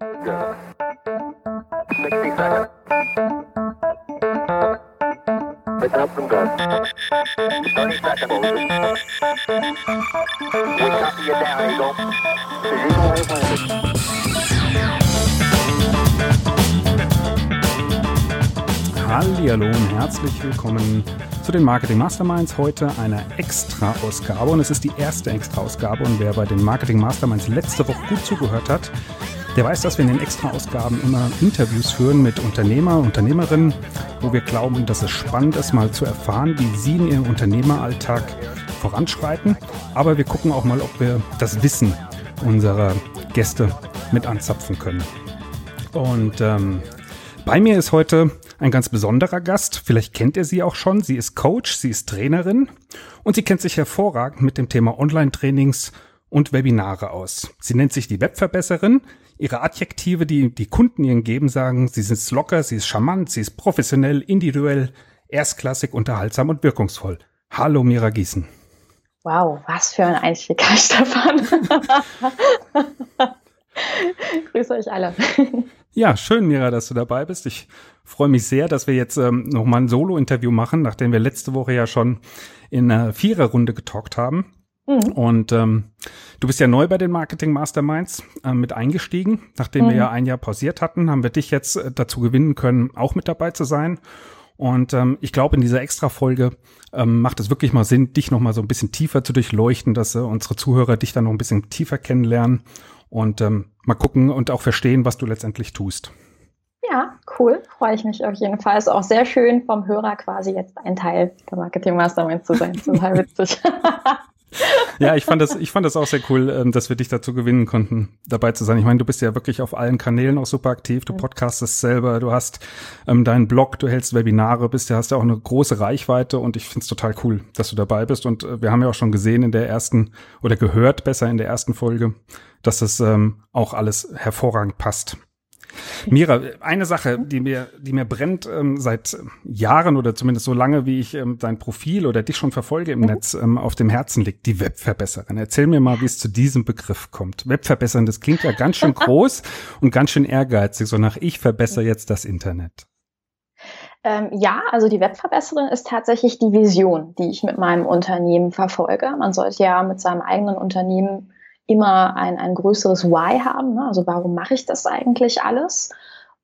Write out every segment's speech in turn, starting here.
Good. 60 seconds. Pick up from good. 30 seconds. We copy you down, Eagle. Eagle has. Hallihallo und herzlich willkommen zu den Marketing Masterminds. Heute eine Extra-Ausgabe und es ist die erste Extra-Ausgabe und wer bei den Marketing Masterminds letzte Woche gut zugehört hat, der weiß, dass wir in den Extra-Ausgaben immer Interviews führen mit Unternehmer, Unternehmerinnen, wo wir glauben, dass es spannend ist, mal zu erfahren, wie sie in ihrem Unternehmeralltag voranschreiten. Aber wir gucken auch mal, ob wir das Wissen unserer Gäste mit anzapfen können. Und ähm, bei mir ist heute ein ganz besonderer Gast. Vielleicht kennt ihr sie auch schon. Sie ist Coach, sie ist Trainerin und sie kennt sich hervorragend mit dem Thema Online-Trainings und Webinare aus. Sie nennt sich die Webverbesserin. Ihre Adjektive, die die Kunden ihr geben, sagen, sie ist locker, sie ist charmant, sie ist professionell, individuell, erstklassig, unterhaltsam und wirkungsvoll. Hallo Mira Gießen. Wow, was für ein Einstieg, Stefan. Grüße euch alle. Ja, schön, Mira, dass du dabei bist. Ich freue mich sehr, dass wir jetzt ähm, nochmal ein Solo-Interview machen, nachdem wir letzte Woche ja schon in einer Viererrunde getalkt haben. Mhm. Und ähm, du bist ja neu bei den Marketing Masterminds äh, mit eingestiegen. Nachdem wir Mhm. ja ein Jahr pausiert hatten, haben wir dich jetzt äh, dazu gewinnen können, auch mit dabei zu sein. Und ähm, ich glaube, in dieser Extra-Folge ähm, macht es wirklich mal Sinn, dich noch mal so ein bisschen tiefer zu durchleuchten, dass äh, unsere Zuhörer dich dann noch ein bisschen tiefer kennenlernen und ähm, mal gucken und auch verstehen, was du letztendlich tust. Ja, cool. Freue ich mich auf jeden Fall. Ist auch sehr schön, vom Hörer quasi jetzt ein Teil der Marketing Mastermind zu sein. Total witzig. Ja, ich fand das, ich fand das auch sehr cool, ähm, dass wir dich dazu gewinnen konnten, dabei zu sein. Ich meine, du bist ja wirklich auf allen Kanälen auch super aktiv. Du podcastest selber, du hast ähm, deinen Blog, du hältst Webinare, bist ja, hast ja auch eine große Reichweite und ich find's total cool, dass du dabei bist. Und äh, wir haben ja auch schon gesehen in der ersten oder gehört besser in der ersten Folge, dass das ähm, auch alles hervorragend passt. Mira, eine Sache, die mir, die mir brennt ähm, seit Jahren oder zumindest so lange, wie ich ähm, dein Profil oder dich schon verfolge im Netz, ähm, auf dem Herzen liegt, die Webverbesserin. Erzähl mir mal, wie es zu diesem Begriff kommt. Webverbessern, das klingt ja ganz schön groß und ganz schön ehrgeizig, so nach ich verbessere jetzt das Internet. ähm, ja, also die Webverbesserin ist tatsächlich die Vision, die ich mit meinem Unternehmen verfolge. Man sollte ja mit seinem eigenen Unternehmen immer ein, ein größeres Why haben. Ne? Also warum mache ich das eigentlich alles?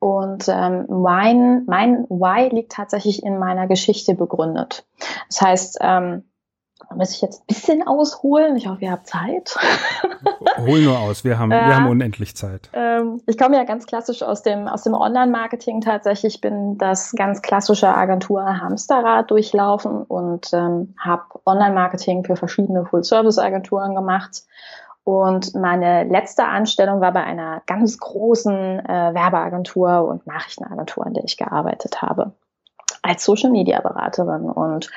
Und ähm, mein, mein Why liegt tatsächlich in meiner Geschichte begründet. Das heißt, ähm, da muss ich jetzt ein bisschen ausholen. Ich hoffe, ihr habt Zeit. Hol nur aus, wir haben, wir Ja. haben unendlich Zeit. Ähm, ich komme ja ganz klassisch aus dem, aus dem Online-Marketing tatsächlich. Ich bin das ganz klassische Agentur Hamsterrad durchlaufen und ähm, habe Online-Marketing für verschiedene Full-Service-Agenturen gemacht. Und meine letzte Anstellung war bei einer ganz großen äh, Werbeagentur und Nachrichtenagentur, in der ich gearbeitet habe als Social Media Beraterin. Und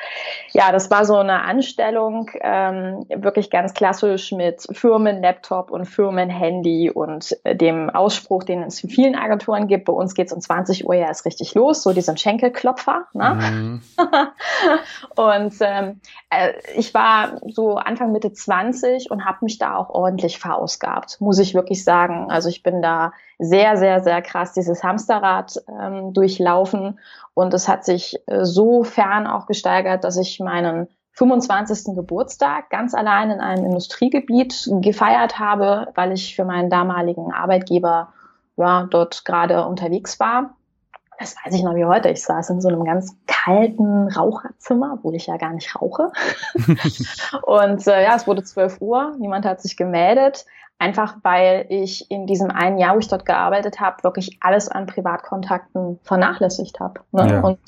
ja, das war so eine Anstellung, ähm, wirklich ganz klassisch mit Firmen-Laptop und Firmen-Handy und äh, dem Ausspruch, den es in vielen Agenturen gibt. Bei uns geht's um 20 Uhr ja erst richtig los, so diesem Schenkelklopfer. Ne? Mhm. und ähm, äh, ich war so Anfang Mitte 20 und habe mich da auch ordentlich verausgabt, muss ich wirklich sagen. Also ich bin da sehr, sehr, sehr krass dieses Hamsterrad ähm, durchlaufen und es hat sich äh, so fern auch gesteigert, dass ich meinen 25. Geburtstag ganz allein in einem Industriegebiet gefeiert habe, weil ich für meinen damaligen Arbeitgeber ja, dort gerade unterwegs war. Das weiß ich noch wie heute. Ich saß in so einem ganz kalten Raucherzimmer, obwohl ich ja gar nicht rauche. und äh, ja, es wurde 12 Uhr, niemand hat sich gemeldet. Einfach weil ich in diesem einen Jahr, wo ich dort gearbeitet habe, wirklich alles an Privatkontakten vernachlässigt habe. Ne? Ja. Und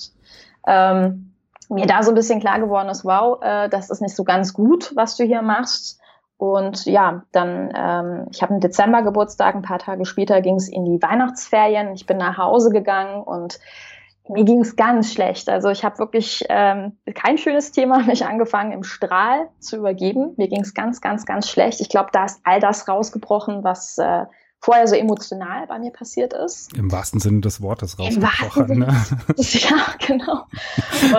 ähm, mir da so ein bisschen klar geworden ist, wow, äh, das ist nicht so ganz gut, was du hier machst. Und ja, dann, ähm, ich habe einen Dezember Geburtstag, ein paar Tage später ging es in die Weihnachtsferien. Ich bin nach Hause gegangen und mir ging es ganz schlecht. Also ich habe wirklich ähm, kein schönes Thema, mich angefangen im Strahl zu übergeben. Mir ging es ganz, ganz, ganz schlecht. Ich glaube, da ist all das rausgebrochen, was äh, vorher so emotional bei mir passiert ist. Im wahrsten Sinne des Wortes Im wahrsten rausgebrochen. Ne? Ja, genau.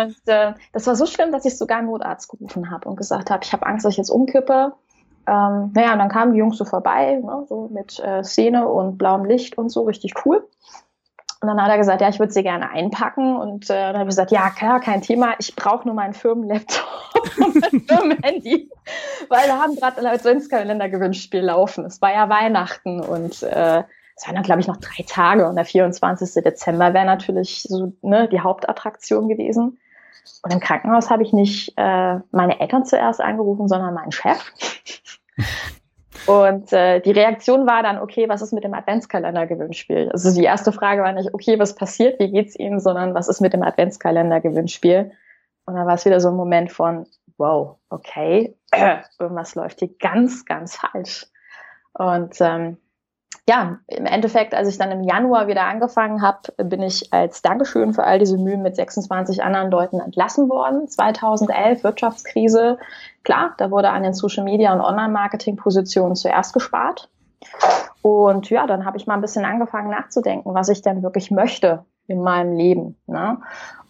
Und äh, das war so schlimm, dass ich sogar einen Notarzt gerufen habe und gesagt habe, ich habe Angst, dass ich jetzt umkippe. Ähm, naja, und dann kamen die Jungs so vorbei, ne, so mit äh, Szene und blauem Licht und so, richtig cool. Und dann hat er gesagt, ja, ich würde sie gerne einpacken. Und äh, dann habe ich gesagt, ja, klar, kein Thema. Ich brauche nur meinen Firmenlaptop und mein Firmenhandy, weil da haben gerade ein Adventskalender-Gewinnspiel laufen. Es war ja Weihnachten und äh, es waren dann, glaube ich, noch drei Tage. Und der 24. Dezember wäre natürlich so ne, die Hauptattraktion gewesen. Und im Krankenhaus habe ich nicht äh, meine Eltern zuerst angerufen, sondern meinen Chef. Und äh, die Reaktion war dann, okay, was ist mit dem Adventskalender-Gewinnspiel? Also die erste Frage war nicht, okay, was passiert, wie geht's Ihnen, sondern was ist mit dem Adventskalender-Gewinnspiel? Und dann war es wieder so ein Moment von, wow, okay, irgendwas läuft hier ganz, ganz falsch. Und ähm, ja, im Endeffekt, als ich dann im Januar wieder angefangen habe, bin ich als Dankeschön für all diese Mühen mit 26 anderen Leuten entlassen worden. 2011 Wirtschaftskrise. Klar, da wurde an den Social Media und Online-Marketing-Positionen zuerst gespart. Und ja, dann habe ich mal ein bisschen angefangen nachzudenken, was ich denn wirklich möchte in meinem Leben. Ne?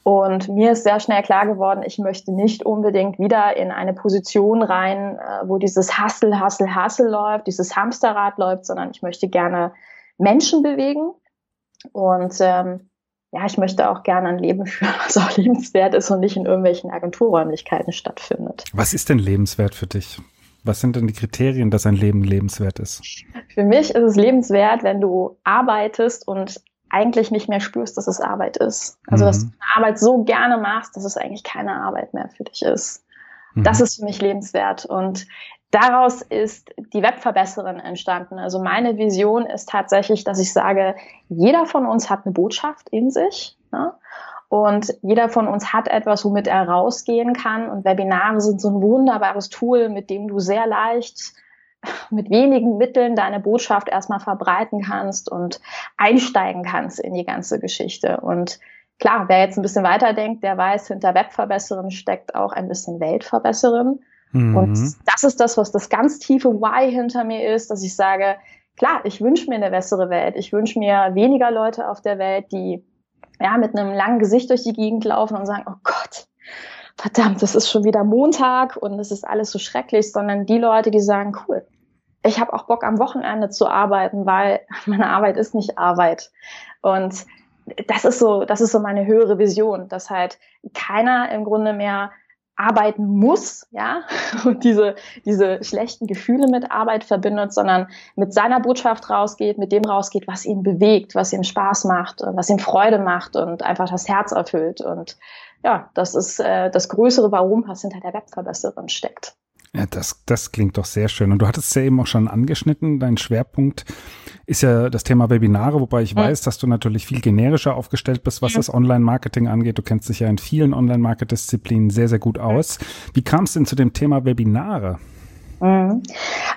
Und mir ist sehr schnell klar geworden, ich möchte nicht unbedingt wieder in eine Position rein, äh, wo dieses Hassel, Hassel, Hassel läuft, dieses Hamsterrad läuft, sondern ich möchte gerne Menschen bewegen. Und ähm, ja, ich möchte auch gerne ein Leben führen, was auch lebenswert ist und nicht in irgendwelchen Agenturräumlichkeiten stattfindet. Was ist denn lebenswert für dich? Was sind denn die Kriterien, dass ein Leben lebenswert ist? Für mich ist es lebenswert, wenn du arbeitest und eigentlich nicht mehr spürst, dass es Arbeit ist. Also, dass mhm. du eine Arbeit so gerne machst, dass es eigentlich keine Arbeit mehr für dich ist. Mhm. Das ist für mich lebenswert. Und daraus ist die Webverbesserin entstanden. Also meine Vision ist tatsächlich, dass ich sage, jeder von uns hat eine Botschaft in sich. Ne? Und jeder von uns hat etwas, womit er rausgehen kann. Und Webinare sind so ein wunderbares Tool, mit dem du sehr leicht mit wenigen Mitteln deine Botschaft erstmal verbreiten kannst und einsteigen kannst in die ganze Geschichte. Und klar, wer jetzt ein bisschen weiterdenkt, der weiß, hinter Webverbesserin steckt auch ein bisschen Weltverbesserin. Mhm. Und das ist das, was das ganz tiefe Why hinter mir ist, dass ich sage, klar, ich wünsche mir eine bessere Welt. Ich wünsche mir weniger Leute auf der Welt, die ja mit einem langen Gesicht durch die Gegend laufen und sagen, oh Gott, verdammt, es ist schon wieder Montag und es ist alles so schrecklich, sondern die Leute, die sagen, cool, ich habe auch Bock am Wochenende zu arbeiten, weil meine Arbeit ist nicht Arbeit. Und das ist so, das ist so meine höhere Vision, dass halt keiner im Grunde mehr arbeiten muss, ja, und diese, diese schlechten Gefühle mit Arbeit verbindet, sondern mit seiner Botschaft rausgeht, mit dem rausgeht, was ihn bewegt, was ihm Spaß macht, was ihm Freude macht und einfach das Herz erfüllt. Und ja, das ist äh, das größere Warum, was hinter der Webverbesserin steckt. Ja, das, das klingt doch sehr schön. Und du hattest es ja eben auch schon angeschnitten. Dein Schwerpunkt ist ja das Thema Webinare, wobei ich weiß, dass du natürlich viel generischer aufgestellt bist, was das Online-Marketing angeht. Du kennst dich ja in vielen Online-Market-Disziplinen sehr, sehr gut aus. Wie kam es denn zu dem Thema Webinare? Mhm.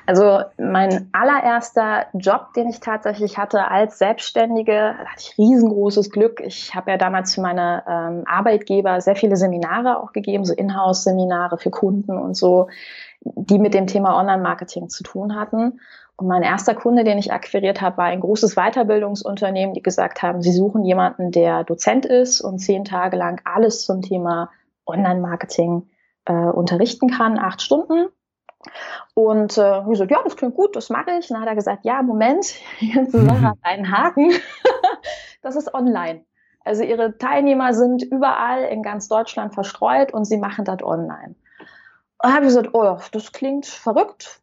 Also mein allererster Job, den ich tatsächlich hatte als Selbstständige, hatte ich riesengroßes Glück. Ich habe ja damals für meine ähm, Arbeitgeber sehr viele Seminare auch gegeben, so Inhouse-Seminare für Kunden und so, die mit dem Thema Online-Marketing zu tun hatten. Und mein erster Kunde, den ich akquiriert habe, war ein großes Weiterbildungsunternehmen, die gesagt haben, sie suchen jemanden, der Dozent ist und zehn Tage lang alles zum Thema Online-Marketing äh, unterrichten kann, acht Stunden. Und äh, ich so, ja, das klingt gut, das mache ich. Und dann hat er gesagt, ja, Moment, die ganze Sache hat einen Haken. das ist online. Also ihre Teilnehmer sind überall in ganz Deutschland verstreut und sie machen das online. Und habe ich gesagt, oh, das klingt verrückt.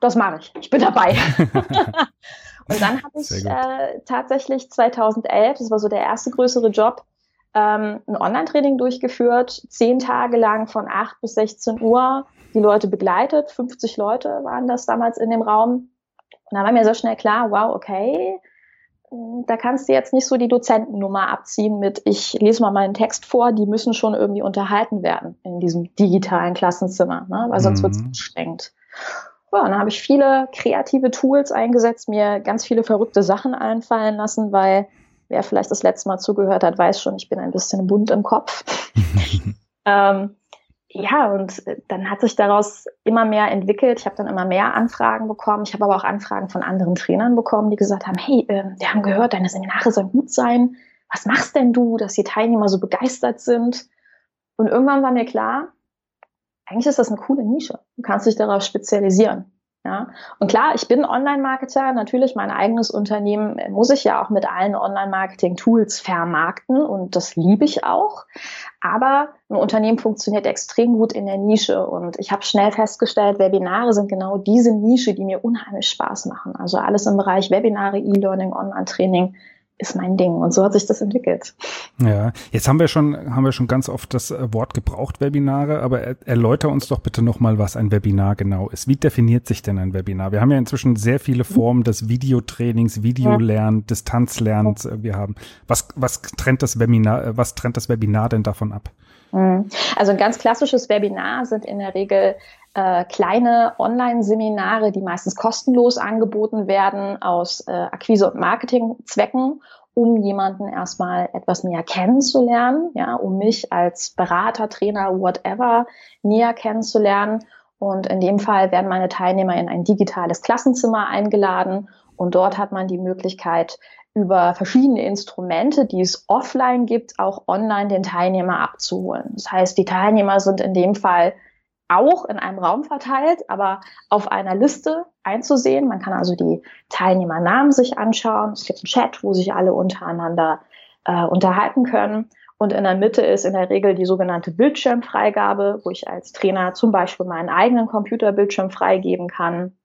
Das mache ich. Ich bin dabei. und dann habe ich äh, tatsächlich 2011, das war so der erste größere Job, ähm, ein Online-Training durchgeführt, zehn Tage lang von 8 bis 16 Uhr die Leute begleitet. 50 Leute waren das damals in dem Raum. Und da war mir sehr schnell klar, wow, okay, da kannst du jetzt nicht so die Dozentennummer abziehen mit, ich lese mal meinen Text vor, die müssen schon irgendwie unterhalten werden in diesem digitalen Klassenzimmer, ne? weil sonst mhm. wird es anstrengend. Ja, und dann habe ich viele kreative Tools eingesetzt, mir ganz viele verrückte Sachen einfallen lassen, weil wer vielleicht das letzte Mal zugehört hat, weiß schon, ich bin ein bisschen bunt im Kopf. ähm, ja, und äh, dann hat sich daraus immer mehr entwickelt. Ich habe dann immer mehr Anfragen bekommen. Ich habe aber auch Anfragen von anderen Trainern bekommen, die gesagt haben, hey, äh, wir haben gehört, deine Seminare sollen gut sein. Was machst denn du, dass die Teilnehmer so begeistert sind? Und irgendwann war mir klar, eigentlich ist das eine coole Nische. Du kannst dich darauf spezialisieren. Ja, und klar, ich bin Online-Marketer. Natürlich, mein eigenes Unternehmen muss ich ja auch mit allen Online-Marketing-Tools vermarkten und das liebe ich auch. Aber ein Unternehmen funktioniert extrem gut in der Nische und ich habe schnell festgestellt, Webinare sind genau diese Nische, die mir unheimlich Spaß machen. Also alles im Bereich Webinare, E-Learning, Online-Training ist mein Ding. Und so hat sich das entwickelt. Ja, jetzt haben wir schon, haben wir schon ganz oft das äh, Wort gebraucht, Webinare, aber erläuter uns doch bitte nochmal, was ein Webinar genau ist. Wie definiert sich denn ein Webinar? Wir haben ja inzwischen sehr viele Formen des Videotrainings, Videolernen, ja. Distanzlernens. Wir haben, was, was trennt das Webinar, äh, was trennt das Webinar denn davon ab? Mhm. Also ein ganz klassisches Webinar sind in der Regel äh, kleine Online-Seminare, die meistens kostenlos angeboten werden aus äh, Akquise- und Marketingzwecken, um jemanden erstmal etwas näher kennenzulernen, ja, um mich als Berater, Trainer, whatever näher kennenzulernen. Und in dem Fall werden meine Teilnehmer in ein digitales Klassenzimmer eingeladen und dort hat man die Möglichkeit, über verschiedene Instrumente, die es offline gibt, auch online den Teilnehmer abzuholen. Das heißt, die Teilnehmer sind in dem Fall auch in einem Raum verteilt, aber auf einer Liste einzusehen. Man kann also die Teilnehmernamen sich anschauen. Es gibt einen Chat, wo sich alle untereinander äh, unterhalten können. Und in der Mitte ist in der Regel die sogenannte Bildschirmfreigabe, wo ich als Trainer zum Beispiel meinen eigenen Computerbildschirm freigeben kann,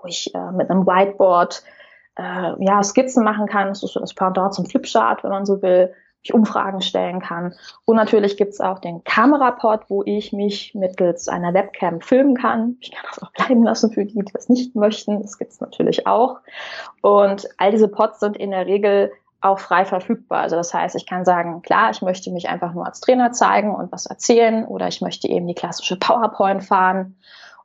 wo ich äh, mit einem Whiteboard äh, ja, Skizzen machen kann. So das Pendant zum Flipchart, wenn man so will ich Umfragen stellen kann. Und natürlich gibt es auch den Kameraport, wo ich mich mittels einer Webcam filmen kann. Ich kann das auch bleiben lassen für die, die das nicht möchten. Das gibt es natürlich auch. Und all diese Pods sind in der Regel auch frei verfügbar. Also das heißt, ich kann sagen, klar, ich möchte mich einfach nur als Trainer zeigen und was erzählen oder ich möchte eben die klassische PowerPoint fahren.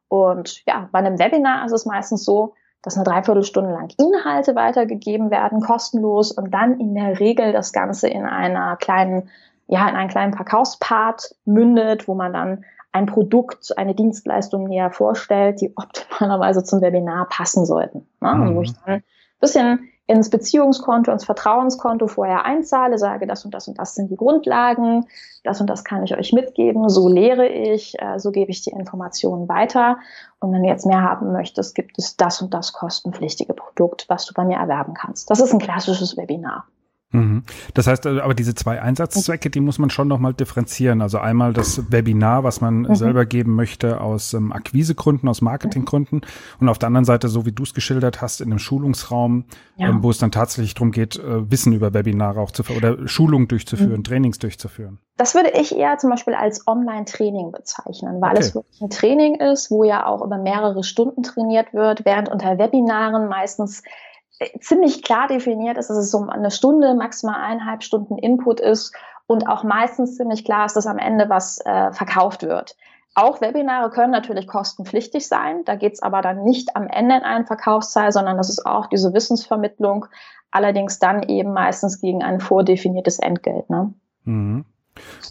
Und ja, bei einem Webinar ist es meistens so, dass eine Dreiviertelstunde lang Inhalte weitergegeben werden, kostenlos und dann in der Regel das Ganze in einer kleinen, ja, in einen kleinen Verkaufspart mündet, wo man dann ein Produkt, eine Dienstleistung näher vorstellt, die optimalerweise zum Webinar passen sollten. Ne? Mhm. Wo ich dann ein bisschen ins Beziehungskonto, ins Vertrauenskonto vorher einzahle, sage, das und das und das sind die Grundlagen, das und das kann ich euch mitgeben, so lehre ich, äh, so gebe ich die Informationen weiter. Und wenn du jetzt mehr haben möchtest, gibt es das und das kostenpflichtige Produkt, was du bei mir erwerben kannst. Das ist ein klassisches Webinar. Mhm. Das heißt, äh, aber diese zwei Einsatzzwecke, die muss man schon nochmal differenzieren. Also einmal das Webinar, was man mhm. selber geben möchte aus ähm, Akquisegründen, aus Marketinggründen und auf der anderen Seite, so wie du es geschildert hast, in einem Schulungsraum, ja. ähm, wo es dann tatsächlich darum geht, äh, Wissen über Webinare auch zu oder Schulungen durchzuführen, mhm. Trainings durchzuführen. Das würde ich eher zum Beispiel als Online-Training bezeichnen, weil okay. es wirklich ein Training ist, wo ja auch über mehrere Stunden trainiert wird, während unter Webinaren meistens ziemlich klar definiert ist, dass es so eine Stunde, maximal eineinhalb Stunden Input ist und auch meistens ziemlich klar ist, dass am Ende was äh, verkauft wird. Auch Webinare können natürlich kostenpflichtig sein. Da geht es aber dann nicht am Ende in einen Verkaufsteil, sondern das ist auch diese Wissensvermittlung, allerdings dann eben meistens gegen ein vordefiniertes Entgelt. Ne? Mhm.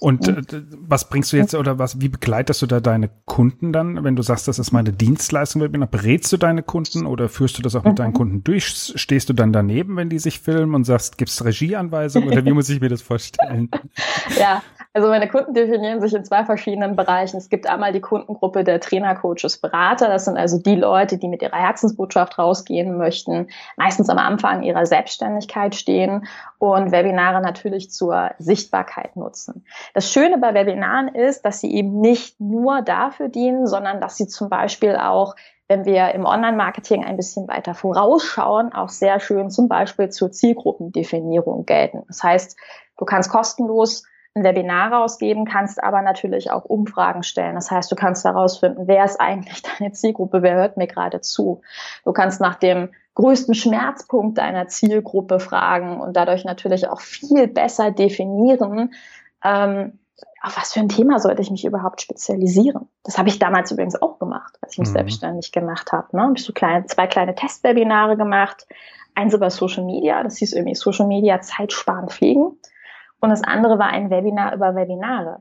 Und äh, was bringst du jetzt oder was, wie begleitest du da deine Kunden dann, wenn du sagst, das ist meine Dienstleistung, berätst du deine Kunden oder führst du das auch mit deinen mhm. Kunden durch? Stehst du dann daneben, wenn die sich filmen und sagst, gibt's Regieanweisungen oder wie muss ich mir das vorstellen? ja, also meine Kunden definieren sich in zwei verschiedenen Bereichen. Es gibt einmal die Kundengruppe der Trainer, Coaches, Berater. Das sind also die Leute, die mit ihrer Herzensbotschaft rausgehen möchten, meistens am Anfang ihrer Selbstständigkeit stehen und Webinare natürlich zur Sichtbarkeit nutzen. Das Schöne bei Webinaren ist, dass sie eben nicht nur dafür dienen, sondern dass sie zum Beispiel auch wenn wir im Online-Marketing ein bisschen weiter vorausschauen, auch sehr schön zum Beispiel zur Zielgruppendefinierung gelten. Das heißt, du kannst kostenlos ein Webinar rausgeben, kannst aber natürlich auch Umfragen stellen. Das heißt, du kannst herausfinden, wer ist eigentlich deine Zielgruppe, wer hört mir gerade zu. Du kannst nach dem größten Schmerzpunkt deiner Zielgruppe fragen und dadurch natürlich auch viel besser definieren, ähm, auf was für ein Thema sollte ich mich überhaupt spezialisieren. Das habe ich damals übrigens auch gemacht, als ich mich mhm. selbstständig gemacht habe. Ne? Habe ich so kleine, zwei kleine Testwebinare gemacht, eins über Social Media, das hieß irgendwie Social Media Zeitsparen pflegen und das andere war ein Webinar über Webinare.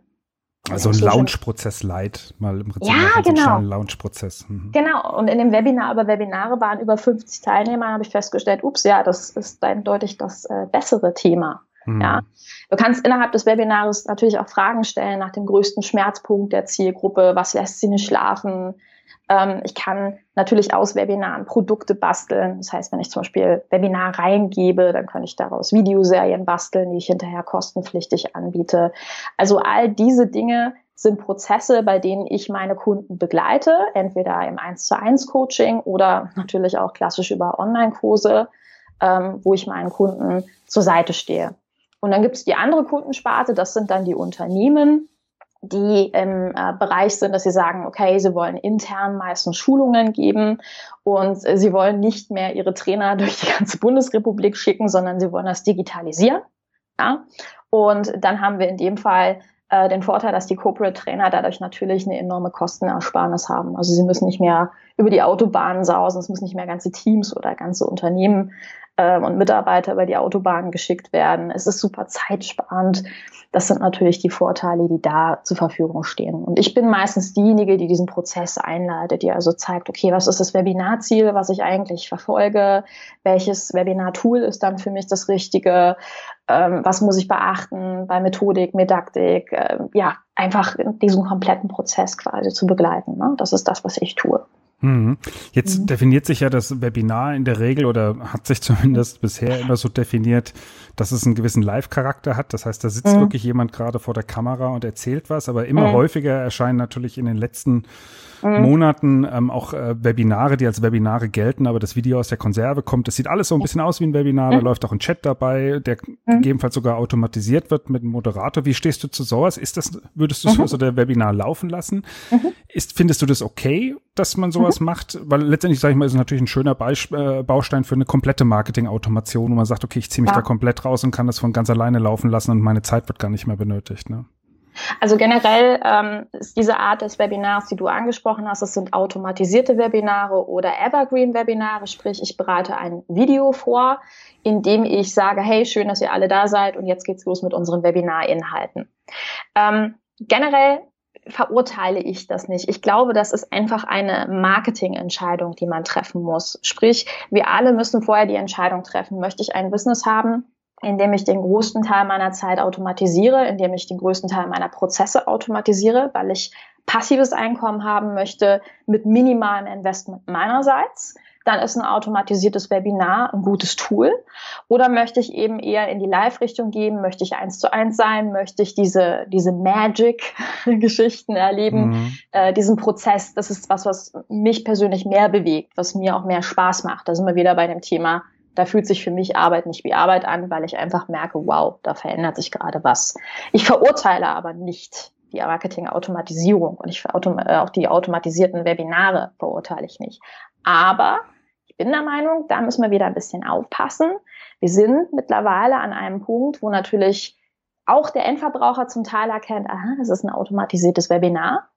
Also ein Launch-Prozess light, mal im Prinzip. Ja, genau. Launch-Prozess. Mhm. Genau. Und in dem Webinar über Webinare waren über 50 Teilnehmer, habe ich festgestellt, ups, ja, das ist eindeutig das äh, bessere Thema. Mhm. Ja. Du kannst innerhalb des Webinars natürlich auch Fragen stellen nach dem größten Schmerzpunkt der Zielgruppe. Was lässt sie nicht schlafen? Ähm, ich kann natürlich aus Webinaren Produkte basteln. Das heißt, wenn ich zum Beispiel Webinar reingebe, dann kann ich daraus Videoserien basteln, die ich hinterher kostenpflichtig anbiete. Also all diese Dinge sind Prozesse, bei denen ich meine Kunden begleite, entweder im 1 zu 1 Coaching oder natürlich auch klassisch über Online-Kurse, ähm, wo ich meinen Kunden zur Seite stehe. Und dann gibt es die andere Kundensparte, das sind dann die Unternehmen, die im äh, Bereich sind, dass sie sagen, okay, sie wollen intern meistens Schulungen geben und äh, sie wollen nicht mehr ihre Trainer durch die ganze Bundesrepublik schicken, sondern sie wollen das digitalisieren. Ja? Und dann haben wir in dem Fall äh, den Vorteil, dass die Corporate Trainer dadurch natürlich eine enorme Kostenersparnis haben. Also sie müssen nicht mehr über die Autobahnen sausen, es müssen nicht mehr ganze Teams oder ganze Unternehmen äh, und Mitarbeiter über die Autobahnen geschickt werden. Es ist super zeitsparend. Das sind natürlich die Vorteile, die da zur Verfügung stehen. Und ich bin meistens diejenige, die diesen Prozess einleitet, die also zeigt, okay, was ist das Webinarziel, was ich eigentlich verfolge? Welches Webinar-Tool ist dann für mich das Richtige? Ähm, was muss ich beachten bei Methodik, Medaktik? Äh, ja, einfach diesen kompletten Prozess quasi zu begleiten. Ne? Das ist das, was ich tue. Mhm. Jetzt mhm. definiert sich ja das Webinar in der Regel oder hat sich zumindest bisher immer so definiert, dass es einen gewissen Live-Charakter hat. Das heißt, da sitzt mhm. wirklich jemand gerade vor der Kamera und erzählt was, aber immer mhm. häufiger erscheinen natürlich in den letzten mhm. Monaten ähm, auch äh, Webinare, die als Webinare gelten, aber das Video aus der Konserve kommt. Das sieht alles so ein bisschen aus wie ein Webinar. Da mhm. läuft auch ein Chat dabei, der mhm. gegebenenfalls sogar automatisiert wird mit einem Moderator. Wie stehst du zu sowas? Ist das, würdest du mhm. so der Webinar laufen lassen? Mhm. Ist, findest du das okay, dass man sowas mhm. macht? Weil letztendlich, sage ich mal, ist es natürlich ein schöner Beisp äh, Baustein für eine komplette Marketing-Automation, wo man sagt, okay, ich ziehe mich ja. da komplett raus und kann das von ganz alleine laufen lassen und meine Zeit wird gar nicht mehr benötigt. Ne? Also generell ähm, ist diese Art des Webinars, die du angesprochen hast, es sind automatisierte Webinare oder Evergreen-Webinare, sprich ich bereite ein Video vor, in dem ich sage, hey, schön, dass ihr alle da seid und jetzt geht's los mit unseren Webinar-Inhalten. Ähm, generell verurteile ich das nicht. Ich glaube, das ist einfach eine Marketingentscheidung, die man treffen muss. Sprich, wir alle müssen vorher die Entscheidung treffen, möchte ich ein Business haben, indem ich den größten Teil meiner Zeit automatisiere, indem ich den größten Teil meiner Prozesse automatisiere, weil ich passives Einkommen haben möchte mit minimalem Investment meinerseits, dann ist ein automatisiertes Webinar ein gutes Tool. Oder möchte ich eben eher in die Live-Richtung gehen? Möchte ich eins zu eins sein? Möchte ich diese, diese Magic-Geschichten erleben? Mhm. Äh, diesen Prozess, das ist was, was mich persönlich mehr bewegt, was mir auch mehr Spaß macht. Da sind wir wieder bei dem Thema da fühlt sich für mich Arbeit nicht wie Arbeit an, weil ich einfach merke, wow, da verändert sich gerade was. Ich verurteile aber nicht die Marketing-Automatisierung und ich äh, auch die automatisierten Webinare verurteile ich nicht. Aber ich bin der Meinung, da müssen wir wieder ein bisschen aufpassen. Wir sind mittlerweile an einem Punkt, wo natürlich auch der Endverbraucher zum Teil erkennt, aha, das ist ein automatisiertes Webinar.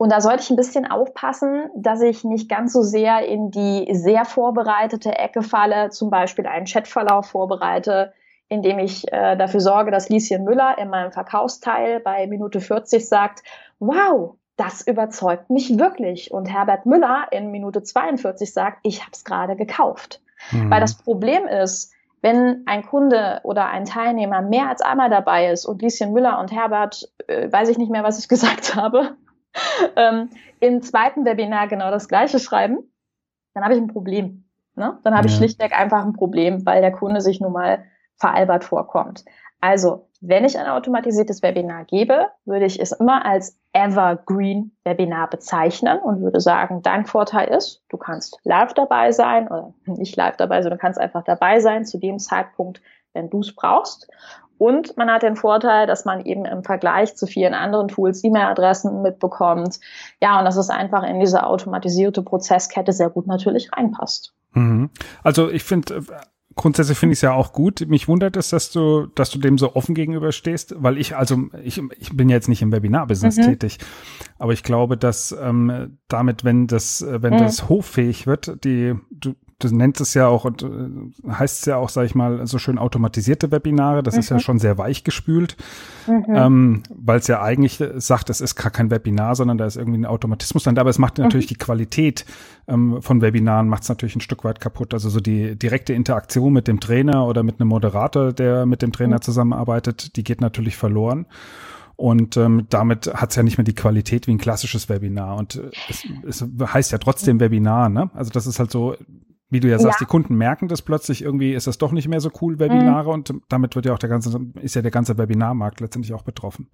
Und da sollte ich ein bisschen aufpassen, dass ich nicht ganz so sehr in die sehr vorbereitete Ecke falle, zum Beispiel einen Chatverlauf vorbereite, indem ich äh, dafür sorge, dass Lieschen Müller in meinem Verkaufsteil bei Minute 40 sagt, wow, das überzeugt mich wirklich. Und Herbert Müller in Minute 42 sagt, ich habe es gerade gekauft. Mhm. Weil das Problem ist, wenn ein Kunde oder ein Teilnehmer mehr als einmal dabei ist und Lieschen Müller und Herbert, äh, weiß ich nicht mehr, was ich gesagt habe, ähm, im zweiten Webinar genau das gleiche schreiben, dann habe ich ein Problem. Ne? Dann habe ja. ich schlichtweg einfach ein Problem, weil der Kunde sich nun mal veralbert vorkommt. Also, wenn ich ein automatisiertes Webinar gebe, würde ich es immer als Evergreen Webinar bezeichnen und würde sagen, dein Vorteil ist, du kannst live dabei sein oder nicht live dabei, sondern du kannst einfach dabei sein zu dem Zeitpunkt, wenn du es brauchst. Und man hat den Vorteil, dass man eben im Vergleich zu vielen anderen Tools E-Mail-Adressen mitbekommt. Ja, und dass es einfach in diese automatisierte Prozesskette sehr gut natürlich reinpasst. Mhm. Also ich finde, grundsätzlich finde ich es ja auch gut. Mich wundert es, dass du, dass du dem so offen gegenüberstehst, weil ich, also ich, ich bin jetzt nicht im Webinar-Business mhm. tätig, aber ich glaube, dass ähm, damit, wenn das, wenn mhm. das hoffähig wird, die, du, du nennst es ja auch und äh, heißt es ja auch, sag ich mal, so schön automatisierte Webinare. Das mhm. ist ja mhm. schon sehr weich gespült, mhm. ähm, weil es ja eigentlich sagt, es ist gar kein Webinar, sondern da ist irgendwie ein Automatismus drin. Aber es macht natürlich mhm. die Qualität ähm, von Webinaren macht es natürlich ein Stück weit kaputt. Also so die direkte Interaktion mit dem Trainer oder mit einem Moderator, der mit dem Trainer mhm. zusammenarbeitet, die geht natürlich verloren. Und ähm, damit hat es ja nicht mehr die Qualität wie ein klassisches Webinar. Und äh, es, es heißt ja trotzdem Webinar, ne? Also das ist halt so, wie du ja sagst, ja. die Kunden merken das plötzlich, irgendwie ist das doch nicht mehr so cool, Webinare, mhm. und damit wird ja auch der ganze, ist ja der ganze Webinarmarkt letztendlich auch betroffen.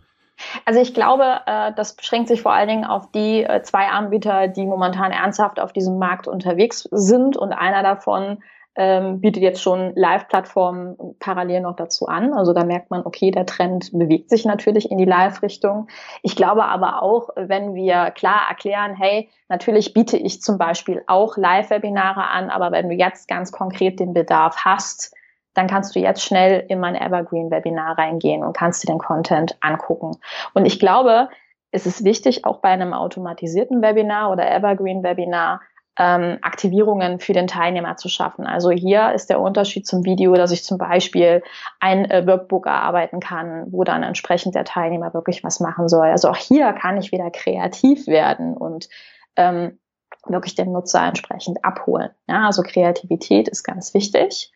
Also ich glaube, äh, das beschränkt sich vor allen Dingen auf die äh, zwei Anbieter, die momentan ernsthaft auf diesem Markt unterwegs sind. Und einer davon ähm, bietet jetzt schon Live-Plattformen parallel noch dazu an. Also da merkt man, okay, der Trend bewegt sich natürlich in die Live-Richtung. Ich glaube aber auch, wenn wir klar erklären, hey, natürlich biete ich zum Beispiel auch Live-Webinare an, aber wenn du jetzt ganz konkret den Bedarf hast, dann kannst du jetzt schnell in mein Evergreen-Webinar reingehen und kannst dir den Content angucken. Und ich glaube, es ist wichtig, auch bei einem automatisierten Webinar oder Evergreen-Webinar ähm, Aktivierungen für den Teilnehmer zu schaffen. Also hier ist der Unterschied zum Video, dass ich zum Beispiel ein äh, Workbook erarbeiten kann, wo dann entsprechend der Teilnehmer wirklich was machen soll. Also auch hier kann ich wieder kreativ werden und ähm, wirklich den Nutzer entsprechend abholen. Ja, also Kreativität ist ganz wichtig.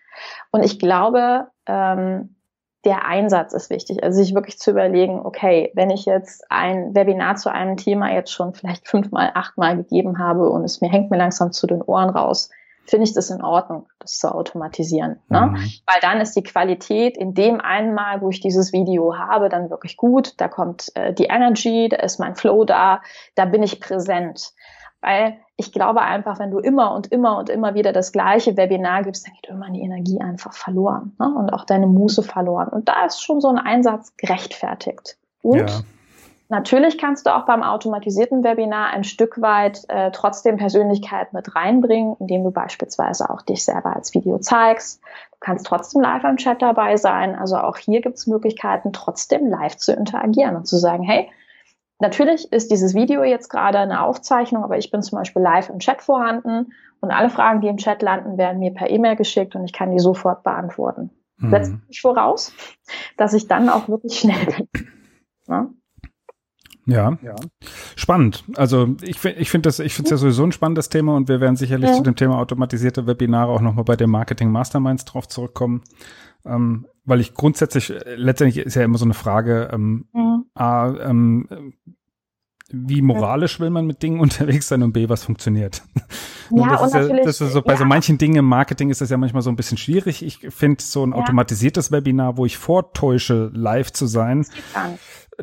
Und ich glaube, ähm, der Einsatz ist wichtig. Also sich wirklich zu überlegen, okay, wenn ich jetzt ein Webinar zu einem Thema jetzt schon vielleicht fünfmal, achtmal gegeben habe und es mir hängt mir langsam zu den Ohren raus, finde ich das in Ordnung, das zu automatisieren. Ne? Mhm. Weil dann ist die Qualität in dem einmal, wo ich dieses Video habe, dann wirklich gut. Da kommt äh, die Energy, da ist mein Flow da, da bin ich präsent. Weil ich glaube einfach, wenn du immer und immer und immer wieder das gleiche Webinar gibst, dann geht irgendwann die Energie einfach verloren ne? und auch deine Muße verloren. Und da ist schon so ein Einsatz gerechtfertigt. Und ja. natürlich kannst du auch beim automatisierten Webinar ein Stück weit äh, trotzdem Persönlichkeit mit reinbringen, indem du beispielsweise auch dich selber als Video zeigst. Du kannst trotzdem live im Chat dabei sein. Also auch hier gibt es Möglichkeiten, trotzdem live zu interagieren und zu sagen, hey, Natürlich ist dieses Video jetzt gerade eine Aufzeichnung, aber ich bin zum Beispiel live im Chat vorhanden und alle Fragen, die im Chat landen, werden mir per E-Mail geschickt und ich kann die sofort beantworten. Mhm. Setzt mich voraus, dass ich dann auch wirklich schnell bin. Ja? Ja. ja. Spannend. Also ich, ich finde das, ich finde es ja sowieso ein spannendes Thema und wir werden sicherlich ja. zu dem Thema automatisierte Webinare auch nochmal bei den Marketing Masterminds drauf zurückkommen. Ähm, weil ich grundsätzlich, äh, letztendlich ist ja immer so eine Frage, ähm, mhm. A, ähm, wie moralisch will man mit Dingen unterwegs sein und B, was funktioniert. Ja, das, und ist natürlich, ja, das ist so, bei ja. so manchen Dingen im Marketing ist das ja manchmal so ein bisschen schwierig. Ich finde so ein ja. automatisiertes Webinar, wo ich vortäusche, live zu sein,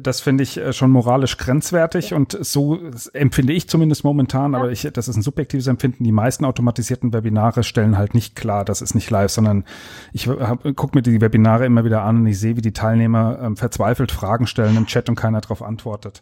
das finde ich äh, schon moralisch grenzwertig ja. und so empfinde ich zumindest momentan, ja. aber ich, das ist ein subjektives Empfinden. Die meisten automatisierten Webinare stellen halt nicht klar, das ist nicht live, sondern ich gucke mir die Webinare immer wieder an und ich sehe, wie die Teilnehmer ähm, verzweifelt Fragen stellen im Chat und keiner darauf antwortet.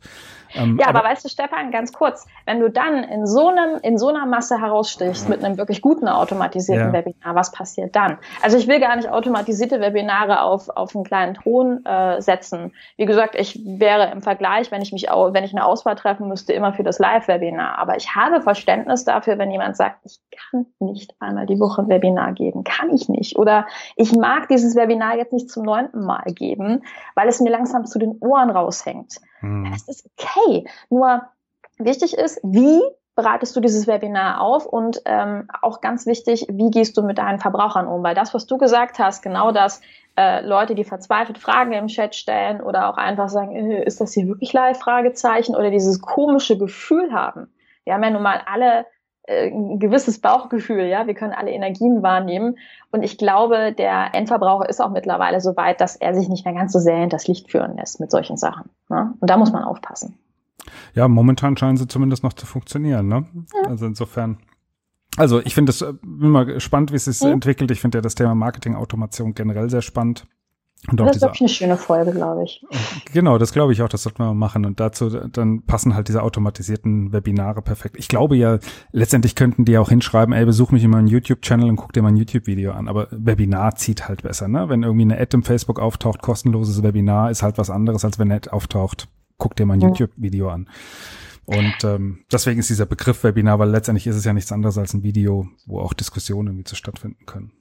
Ähm, ja, aber, aber, weißt du, Stefan, ganz kurz, wenn du dann in so einem, in so einer Masse herausstichst mit einem wirklich guten automatisierten ja. Webinar, was passiert dann? Also ich will gar nicht automatisierte Webinare auf, auf einen kleinen Thron äh, setzen. Wie gesagt, ich wäre im Vergleich, wenn ich mich, auch, wenn ich eine Auswahl treffen müsste, immer für das Live-Webinar. Aber ich habe Verständnis dafür, wenn jemand sagt, ich kann nicht einmal die Woche ein Webinar geben, kann ich nicht. Oder ich mag dieses Webinar jetzt nicht zum neunten Mal geben, weil es mir langsam zu den Ohren raushängt. Hm. Das ist okay. Nur wichtig ist, wie bereitest du dieses Webinar auf und ähm, auch ganz wichtig, wie gehst du mit deinen Verbrauchern um? Weil das, was du gesagt hast, genau das, äh, Leute, die verzweifelt Fragen im Chat stellen oder auch einfach sagen, äh, ist das hier wirklich live? Fragezeichen oder dieses komische Gefühl haben. Wir haben ja nun mal alle ein gewisses Bauchgefühl, ja, wir können alle Energien wahrnehmen. Und ich glaube, der Endverbraucher ist auch mittlerweile so weit, dass er sich nicht mehr ganz so sehr in das Licht führen lässt mit solchen Sachen. Ne? Und da muss man aufpassen. Ja, momentan scheinen sie zumindest noch zu funktionieren. Ne? Ja. Also insofern. Also ich finde es immer spannend, wie es sich ja. entwickelt. Ich finde ja das Thema Marketing-Automation generell sehr spannend. Und das ist wirklich eine schöne Folge, glaube ich. Genau, das glaube ich auch, das sollten wir mal machen. Und dazu, dann passen halt diese automatisierten Webinare perfekt. Ich glaube ja, letztendlich könnten die auch hinschreiben, ey, besuch mich in meinem YouTube-Channel und guck dir mein YouTube-Video an. Aber Webinar zieht halt besser, ne? Wenn irgendwie eine Ad im Facebook auftaucht, kostenloses Webinar, ist halt was anderes, als wenn eine Ad auftaucht, guck dir mein ja. YouTube-Video an. Und ähm, deswegen ist dieser Begriff Webinar, weil letztendlich ist es ja nichts anderes als ein Video, wo auch Diskussionen irgendwie zu stattfinden können.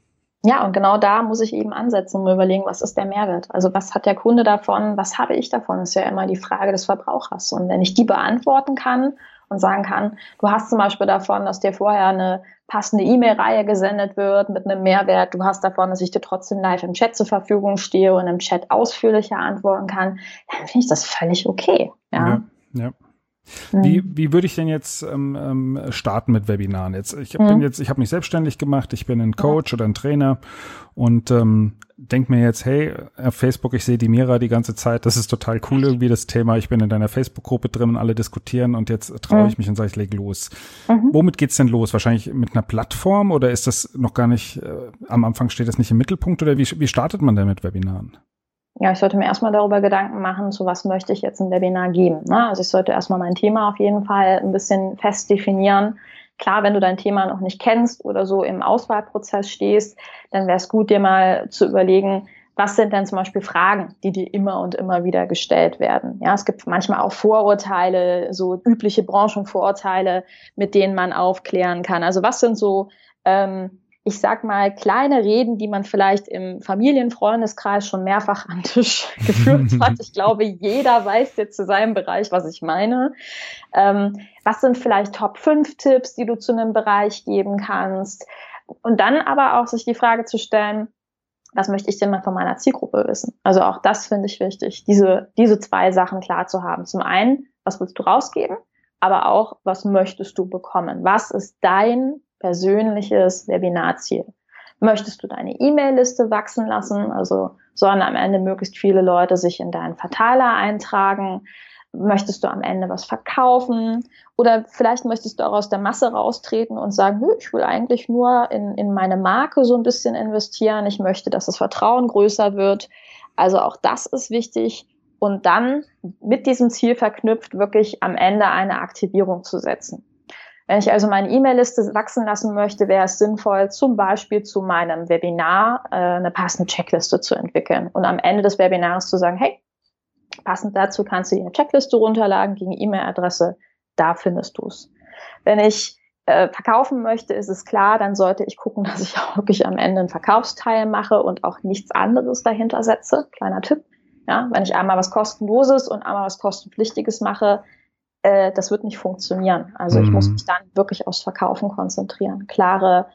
Ja, und genau da muss ich eben ansetzen und überlegen, was ist der Mehrwert? Also was hat der Kunde davon? Was habe ich davon? Das ist ja immer die Frage des Verbrauchers. Und wenn ich die beantworten kann und sagen kann, du hast zum Beispiel davon, dass dir vorher eine passende E-Mail-Reihe gesendet wird mit einem Mehrwert. Du hast davon, dass ich dir trotzdem live im Chat zur Verfügung stehe und im Chat ausführlicher antworten kann. Dann finde ich das völlig okay. Ja, ja. ja. Wie, wie würde ich denn jetzt ähm, ähm, starten mit Webinaren? Jetzt, ich bin jetzt, ich habe mich selbstständig gemacht, ich bin ein Coach oder ein Trainer und ähm, denke mir jetzt, hey, auf Facebook, ich sehe die Mira die ganze Zeit, das ist total cool irgendwie das Thema. Ich bin in deiner Facebook-Gruppe drin und alle diskutieren und jetzt traue ich mich und sage, ich leg los. Mhm. Womit geht's denn los? Wahrscheinlich mit einer Plattform oder ist das noch gar nicht, äh, am Anfang steht das nicht im Mittelpunkt oder wie, wie startet man denn mit Webinaren? Ja, ich sollte mir erstmal darüber Gedanken machen, zu was möchte ich jetzt ein Webinar geben. Ne? Also ich sollte erstmal mein Thema auf jeden Fall ein bisschen fest definieren Klar, wenn du dein Thema noch nicht kennst oder so im Auswahlprozess stehst, dann wäre es gut, dir mal zu überlegen, was sind denn zum Beispiel Fragen, die dir immer und immer wieder gestellt werden? Ja, es gibt manchmal auch Vorurteile, so übliche Branchenvorurteile, mit denen man aufklären kann. Also was sind so ähm, ich sag mal, kleine Reden, die man vielleicht im Familienfreundeskreis schon mehrfach an Tisch geführt hat. Ich glaube, jeder weiß jetzt zu seinem Bereich, was ich meine. Ähm, was sind vielleicht Top 5 Tipps, die du zu einem Bereich geben kannst? Und dann aber auch sich die Frage zu stellen, was möchte ich denn mal von meiner Zielgruppe wissen? Also auch das finde ich wichtig, diese, diese zwei Sachen klar zu haben. Zum einen, was willst du rausgeben? Aber auch, was möchtest du bekommen? Was ist dein persönliches Webinarziel. Möchtest du deine E-Mail-Liste wachsen lassen? Also sollen am Ende möglichst viele Leute sich in deinen Verteiler eintragen? Möchtest du am Ende was verkaufen? Oder vielleicht möchtest du auch aus der Masse raustreten und sagen, Nö, ich will eigentlich nur in, in meine Marke so ein bisschen investieren. Ich möchte, dass das Vertrauen größer wird. Also auch das ist wichtig. Und dann mit diesem Ziel verknüpft, wirklich am Ende eine Aktivierung zu setzen. Wenn ich also meine E-Mail-Liste wachsen lassen möchte, wäre es sinnvoll, zum Beispiel zu meinem Webinar äh, eine passende Checkliste zu entwickeln und am Ende des Webinars zu sagen, hey, passend dazu kannst du dir eine Checkliste runterladen gegen E-Mail-Adresse, da findest du es. Wenn ich äh, verkaufen möchte, ist es klar, dann sollte ich gucken, dass ich auch wirklich am Ende einen Verkaufsteil mache und auch nichts anderes dahinter setze. Kleiner Tipp. Ja, wenn ich einmal was kostenloses und einmal was kostenpflichtiges mache, äh, das wird nicht funktionieren. Also mhm. ich muss mhm. mich dann wirklich aufs Verkaufen konzentrieren, klare,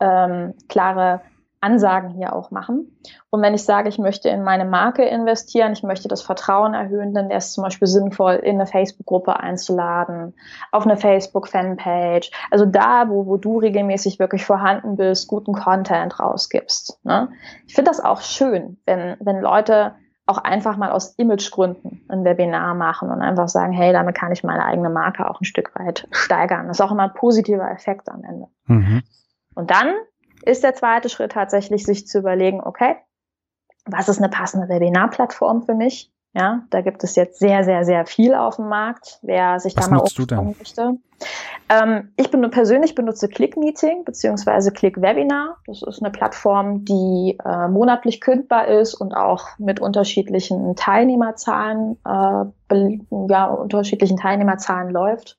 ähm, klare Ansagen hier auch machen. Und wenn ich sage, ich möchte in meine Marke investieren, ich möchte das Vertrauen erhöhen, dann wäre es zum Beispiel sinnvoll, in eine Facebook-Gruppe einzuladen, auf eine Facebook-Fanpage, also da, wo, wo du regelmäßig wirklich vorhanden bist, guten Content rausgibst. Ne? Ich finde das auch schön, wenn, wenn Leute auch einfach mal aus Imagegründen ein Webinar machen und einfach sagen, hey, damit kann ich meine eigene Marke auch ein Stück weit steigern. Das ist auch immer ein positiver Effekt am Ende. Mhm. Und dann ist der zweite Schritt tatsächlich, sich zu überlegen, okay, was ist eine passende Webinarplattform für mich? Ja, da gibt es jetzt sehr, sehr, sehr viel auf dem Markt, wer sich Was da mal umschauen möchte. Ähm, ich bin, persönlich benutze ClickMeeting beziehungsweise ClickWebinar. Das ist eine Plattform, die äh, monatlich kündbar ist und auch mit unterschiedlichen Teilnehmerzahlen, äh, ja, unterschiedlichen Teilnehmerzahlen läuft.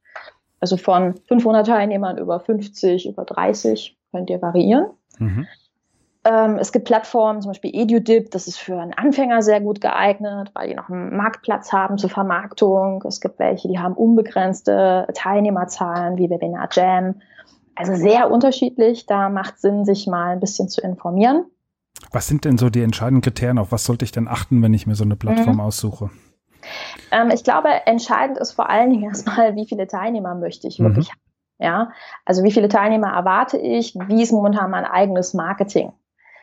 Also von 500 Teilnehmern über 50, über 30 könnt ihr variieren. Mhm. Ähm, es gibt Plattformen, zum Beispiel EduDip, das ist für einen Anfänger sehr gut geeignet, weil die noch einen Marktplatz haben zur Vermarktung. Es gibt welche, die haben unbegrenzte Teilnehmerzahlen, wie Webinar Jam. Also sehr unterschiedlich. Da macht Sinn, sich mal ein bisschen zu informieren. Was sind denn so die entscheidenden Kriterien? Auf was sollte ich denn achten, wenn ich mir so eine Plattform mhm. aussuche? Ähm, ich glaube, entscheidend ist vor allen Dingen erstmal, wie viele Teilnehmer möchte ich mhm. wirklich haben. Ja, also wie viele Teilnehmer erwarte ich? Wie ist momentan mein eigenes Marketing?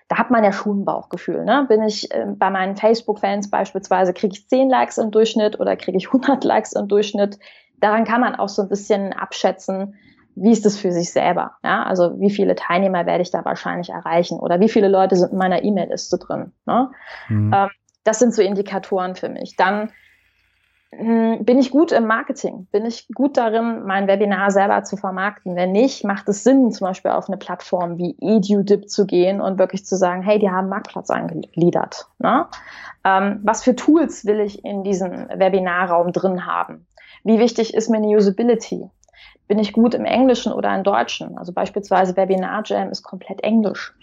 Da hat man ja schon ein Bauchgefühl. Ne? Bin ich äh, bei meinen Facebook-Fans beispielsweise, kriege ich 10 Likes im Durchschnitt oder kriege ich 100 Likes im Durchschnitt? Daran kann man auch so ein bisschen abschätzen, wie ist es für sich selber? Ja? Also wie viele Teilnehmer werde ich da wahrscheinlich erreichen oder wie viele Leute sind in meiner E-Mail-Liste drin? Ne? Mhm. Ähm, das sind so Indikatoren für mich. Dann bin ich gut im Marketing? Bin ich gut darin, mein Webinar selber zu vermarkten? Wenn nicht, macht es Sinn, zum Beispiel auf eine Plattform wie EduDip zu gehen und wirklich zu sagen, hey, die haben Marktplatz angegliedert. Ne? Ähm, was für Tools will ich in diesem Webinarraum drin haben? Wie wichtig ist mir eine Usability? Bin ich gut im Englischen oder im Deutschen? Also beispielsweise Webinar Jam ist komplett Englisch.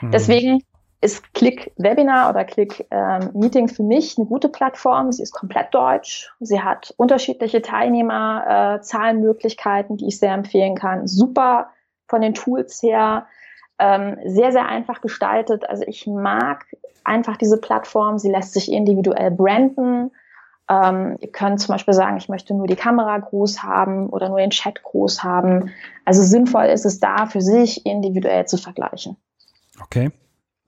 Mhm. Deswegen ist Click Webinar oder Click ähm, Meeting für mich eine gute Plattform. Sie ist komplett deutsch. Sie hat unterschiedliche Teilnehmerzahlenmöglichkeiten, äh, die ich sehr empfehlen kann. Super von den Tools her. Ähm, sehr, sehr einfach gestaltet. Also ich mag einfach diese Plattform. Sie lässt sich individuell branden. Ähm, ihr könnt zum Beispiel sagen, ich möchte nur die Kamera groß haben oder nur den Chat groß haben. Also sinnvoll ist es da, für sich individuell zu vergleichen. Okay.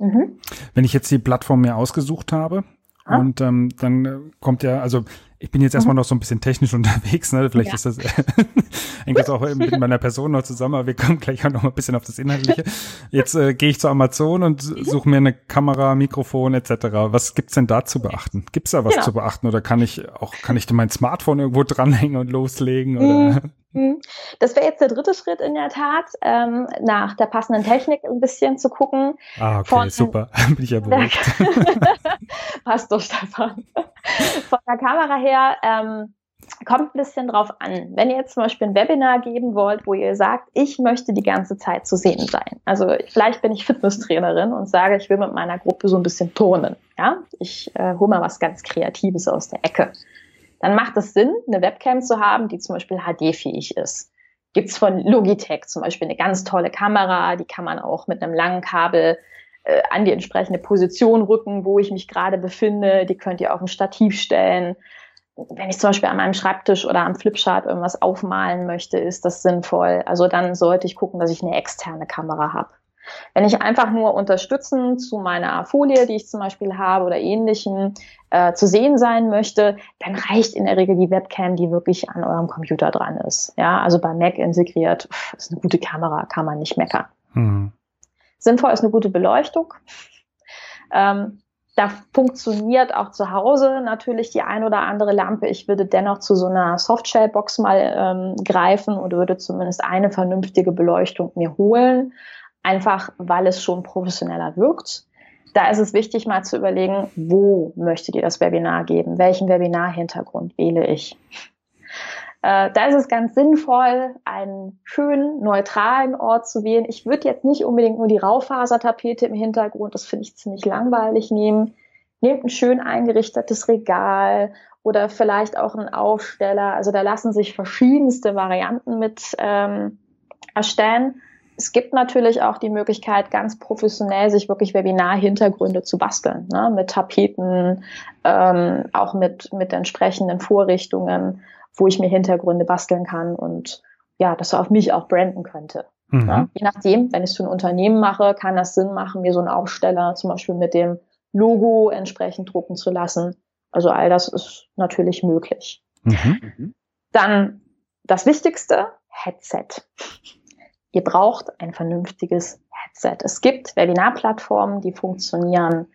Mhm. Wenn ich jetzt die Plattform mir ausgesucht habe, Ah. Und ähm, dann äh, kommt ja, also ich bin jetzt erstmal mhm. noch so ein bisschen technisch unterwegs, ne? Vielleicht ja. ist das hängt das auch mit meiner Person noch zusammen, aber wir kommen gleich auch noch mal ein bisschen auf das Inhaltliche. Jetzt äh, gehe ich zu Amazon und mhm. suche mir eine Kamera, Mikrofon etc. Was gibt's denn da zu beachten? Gibt's da was genau. zu beachten oder kann ich auch kann ich mein Smartphone irgendwo dranhängen und loslegen oder? Mhm. Das wäre jetzt der dritte Schritt in der Tat, ähm, nach der passenden Technik ein bisschen zu gucken. Ah, okay, Von, super. Bin ich ja beruhigt. Passt doch, Stefan. Von der Kamera her ähm, kommt ein bisschen drauf an. Wenn ihr jetzt zum Beispiel ein Webinar geben wollt, wo ihr sagt, ich möchte die ganze Zeit zu sehen sein. Also vielleicht bin ich Fitnesstrainerin und sage, ich will mit meiner Gruppe so ein bisschen turnen. Ja, ich äh, hole mal was ganz Kreatives aus der Ecke dann macht es Sinn, eine Webcam zu haben, die zum Beispiel HD-fähig ist. Gibt's von Logitech zum Beispiel eine ganz tolle Kamera, die kann man auch mit einem langen Kabel äh, an die entsprechende Position rücken, wo ich mich gerade befinde. Die könnt ihr auf ein Stativ stellen. Wenn ich zum Beispiel an meinem Schreibtisch oder am Flipchart irgendwas aufmalen möchte, ist das sinnvoll. Also dann sollte ich gucken, dass ich eine externe Kamera habe. Wenn ich einfach nur unterstützend zu meiner Folie, die ich zum Beispiel habe oder ähnlichem, äh, zu sehen sein möchte, dann reicht in der Regel die Webcam, die wirklich an eurem Computer dran ist. Ja, also bei Mac integriert, pff, ist eine gute Kamera, kann man nicht meckern. Mhm. Sinnvoll ist eine gute Beleuchtung. Ähm, da funktioniert auch zu Hause natürlich die ein oder andere Lampe. Ich würde dennoch zu so einer Softshell-Box mal ähm, greifen und würde zumindest eine vernünftige Beleuchtung mir holen einfach weil es schon professioneller wirkt. Da ist es wichtig, mal zu überlegen, wo möchtet ihr das Webinar geben? Welchen Webinar-Hintergrund wähle ich? Äh, da ist es ganz sinnvoll, einen schönen, neutralen Ort zu wählen. Ich würde jetzt nicht unbedingt nur die Raufasertapete im Hintergrund, das finde ich ziemlich langweilig, nehmen. Nehmt ein schön eingerichtetes Regal oder vielleicht auch einen Aufsteller. Also da lassen sich verschiedenste Varianten mit ähm, erstellen es gibt natürlich auch die Möglichkeit, ganz professionell sich wirklich Webinar-Hintergründe zu basteln, ne? mit Tapeten, ähm, auch mit, mit entsprechenden Vorrichtungen, wo ich mir Hintergründe basteln kann und ja, das auf mich auch branden könnte. Mhm. Ne? Je nachdem, wenn ich es für ein Unternehmen mache, kann das Sinn machen, mir so einen Aufsteller zum Beispiel mit dem Logo entsprechend drucken zu lassen. Also all das ist natürlich möglich. Mhm. Dann das Wichtigste, Headset. Ihr braucht ein vernünftiges Headset. Es gibt Webinar-Plattformen, die funktionieren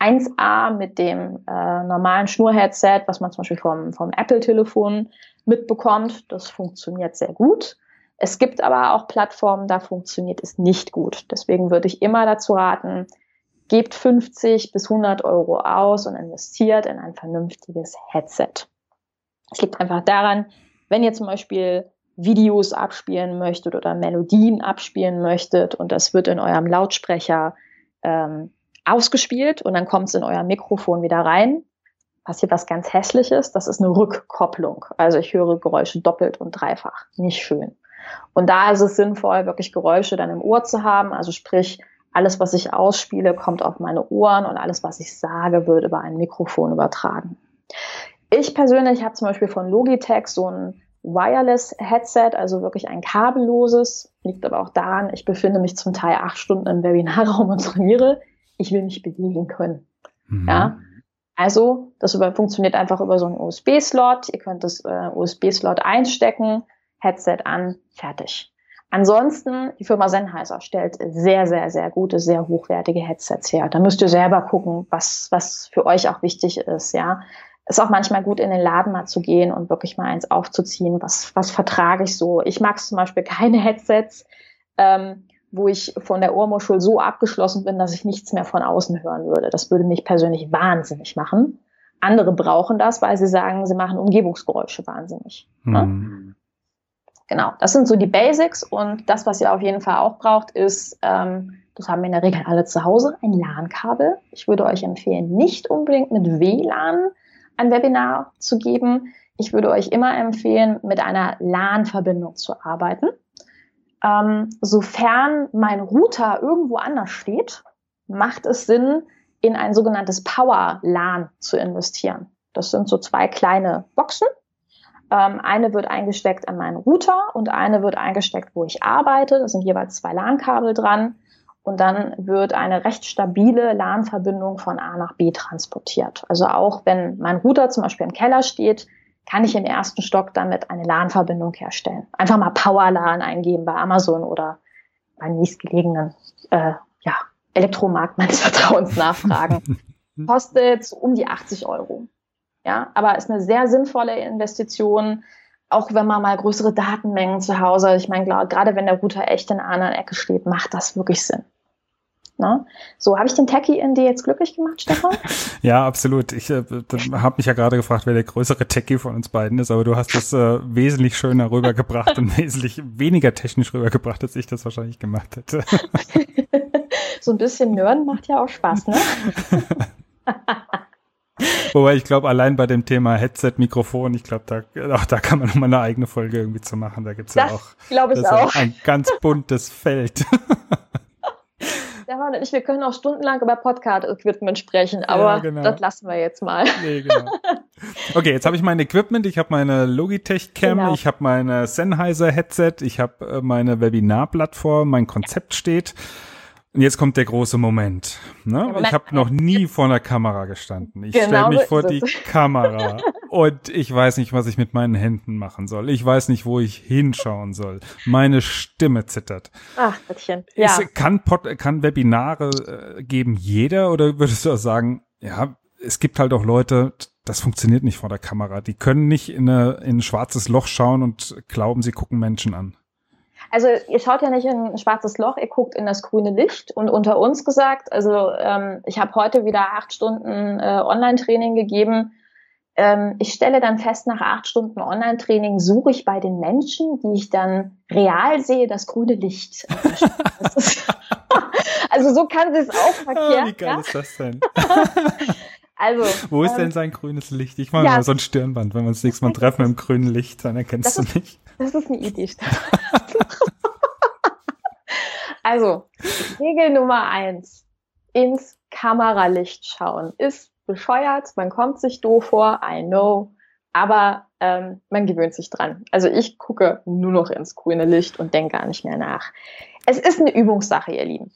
1A mit dem äh, normalen Schnurheadset, was man zum Beispiel vom, vom Apple-Telefon mitbekommt. Das funktioniert sehr gut. Es gibt aber auch Plattformen, da funktioniert es nicht gut. Deswegen würde ich immer dazu raten, gebt 50 bis 100 Euro aus und investiert in ein vernünftiges Headset. Es liegt einfach daran, wenn ihr zum Beispiel Videos abspielen möchtet oder Melodien abspielen möchtet und das wird in eurem Lautsprecher ähm, ausgespielt und dann kommt es in euer Mikrofon wieder rein, passiert was ganz Hässliches, das ist eine Rückkopplung. Also ich höre Geräusche doppelt und dreifach. Nicht schön. Und da ist es sinnvoll, wirklich Geräusche dann im Ohr zu haben. Also sprich, alles, was ich ausspiele, kommt auf meine Ohren und alles, was ich sage, wird über ein Mikrofon übertragen. Ich persönlich habe zum Beispiel von Logitech so ein Wireless-Headset, also wirklich ein kabelloses. Liegt aber auch daran, ich befinde mich zum Teil acht Stunden im Webinarraum und trainiere. Ich will mich bewegen können. Mhm. Ja. Also, das über, funktioniert einfach über so einen USB-Slot. Ihr könnt das äh, USB-Slot einstecken, Headset an, fertig. Ansonsten, die Firma Sennheiser stellt sehr, sehr, sehr gute, sehr hochwertige Headsets her. Da müsst ihr selber gucken, was, was für euch auch wichtig ist, ja ist auch manchmal gut, in den Laden mal zu gehen und wirklich mal eins aufzuziehen. Was, was vertrage ich so? Ich mag zum Beispiel keine Headsets, ähm, wo ich von der Ohrmuschel so abgeschlossen bin, dass ich nichts mehr von außen hören würde. Das würde mich persönlich wahnsinnig machen. Andere brauchen das, weil sie sagen, sie machen Umgebungsgeräusche wahnsinnig. Mhm. Genau, das sind so die Basics und das, was ihr auf jeden Fall auch braucht, ist ähm, das haben wir in der Regel alle zu Hause, ein LAN-Kabel. Ich würde euch empfehlen, nicht unbedingt mit WLAN ein Webinar zu geben. Ich würde euch immer empfehlen, mit einer LAN-Verbindung zu arbeiten. Ähm, sofern mein Router irgendwo anders steht, macht es Sinn, in ein sogenanntes Power-LAN zu investieren. Das sind so zwei kleine Boxen. Ähm, eine wird eingesteckt an meinen Router und eine wird eingesteckt, wo ich arbeite. Da sind jeweils zwei LAN-Kabel dran. Und dann wird eine recht stabile LAN-Verbindung von A nach B transportiert. Also auch wenn mein Router zum Beispiel im Keller steht, kann ich im ersten Stock damit eine LAN-Verbindung herstellen. Einfach mal Power-LAN eingeben bei Amazon oder bei nächstgelegenen äh, ja, Elektromarkt meines Vertrauens nachfragen. Kostet um die 80 Euro. Ja, aber ist eine sehr sinnvolle Investition, auch wenn man mal größere Datenmengen zu Hause, ich meine, gerade wenn der Router echt in einer anderen Ecke steht, macht das wirklich Sinn. Ne? So, habe ich den Techie in dir jetzt glücklich gemacht, Stefan? ja, absolut. Ich äh, habe mich ja gerade gefragt, wer der größere Techie von uns beiden ist, aber du hast es äh, wesentlich schöner rübergebracht und wesentlich weniger technisch rübergebracht, als ich das wahrscheinlich gemacht hätte. so ein bisschen Nörden macht ja auch Spaß, ne? Wobei ich glaube, allein bei dem Thema Headset-Mikrofon, ich glaube, da, auch da kann man nochmal eine eigene Folge irgendwie zu machen. Da gibt's ja auch, ich auch. ein ganz buntes Feld. Stefan und ich, wir können auch stundenlang über Podcast-Equipment sprechen, aber ja, genau. das lassen wir jetzt mal. Nee, genau. Okay, jetzt habe ich mein Equipment, ich habe meine Logitech-Cam, genau. ich habe meine Sennheiser-Headset, ich habe äh, meine Webinar-Plattform, mein Konzept steht. Und jetzt kommt der große Moment. Ne? Ich habe noch nie vor einer Kamera gestanden. Ich genau stelle mich vor die Kamera und ich weiß nicht, was ich mit meinen Händen machen soll. Ich weiß nicht, wo ich hinschauen soll. Meine Stimme zittert. Ach, Gottchen. Ja. Ist, kann, Pod, kann Webinare äh, geben jeder oder würdest du auch sagen, ja, es gibt halt auch Leute, das funktioniert nicht vor der Kamera. Die können nicht in, eine, in ein schwarzes Loch schauen und glauben, sie gucken Menschen an. Also ihr schaut ja nicht in ein schwarzes Loch, ihr guckt in das grüne Licht. Und unter uns gesagt, also ähm, ich habe heute wieder acht Stunden äh, Online-Training gegeben. Ähm, ich stelle dann fest, nach acht Stunden Online-Training suche ich bei den Menschen, die ich dann real sehe, das grüne Licht. ist, also so kann sie es auch verkehren. Oh, wie geil ja? ist das denn? Also, Wo ist ähm, denn sein grünes Licht? Ich mache ja, mal so ein Stirnband. Wenn wir uns nächstes Mal treffen im grünen Licht, dann erkennst du ist, mich. Das ist eine Idee. also, Regel Nummer eins. Ins Kameralicht schauen. Ist bescheuert, man kommt sich doof vor, I know, aber ähm, man gewöhnt sich dran. Also ich gucke nur noch ins grüne Licht und denke gar nicht mehr nach. Es ist eine Übungssache, ihr Lieben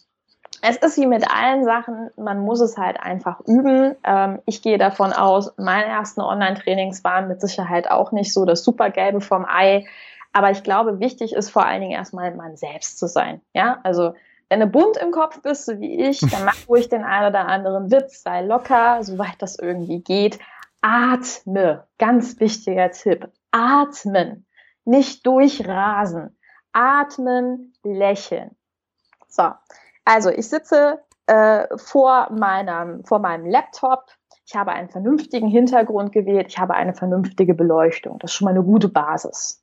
es ist wie mit allen Sachen, man muss es halt einfach üben. Ähm, ich gehe davon aus, meine ersten Online-Trainings waren mit Sicherheit auch nicht so das Supergelbe vom Ei. Aber ich glaube, wichtig ist vor allen Dingen erstmal man selbst zu sein. Ja, also wenn du bunt im Kopf bist, so wie ich, dann mach ruhig den einen oder anderen Witz, sei locker, soweit das irgendwie geht. Atme, ganz wichtiger Tipp. Atmen, nicht durchrasen. Atmen, lächeln. So, also ich sitze äh, vor, meinem, vor meinem Laptop. Ich habe einen vernünftigen Hintergrund gewählt. Ich habe eine vernünftige Beleuchtung. Das ist schon mal eine gute Basis.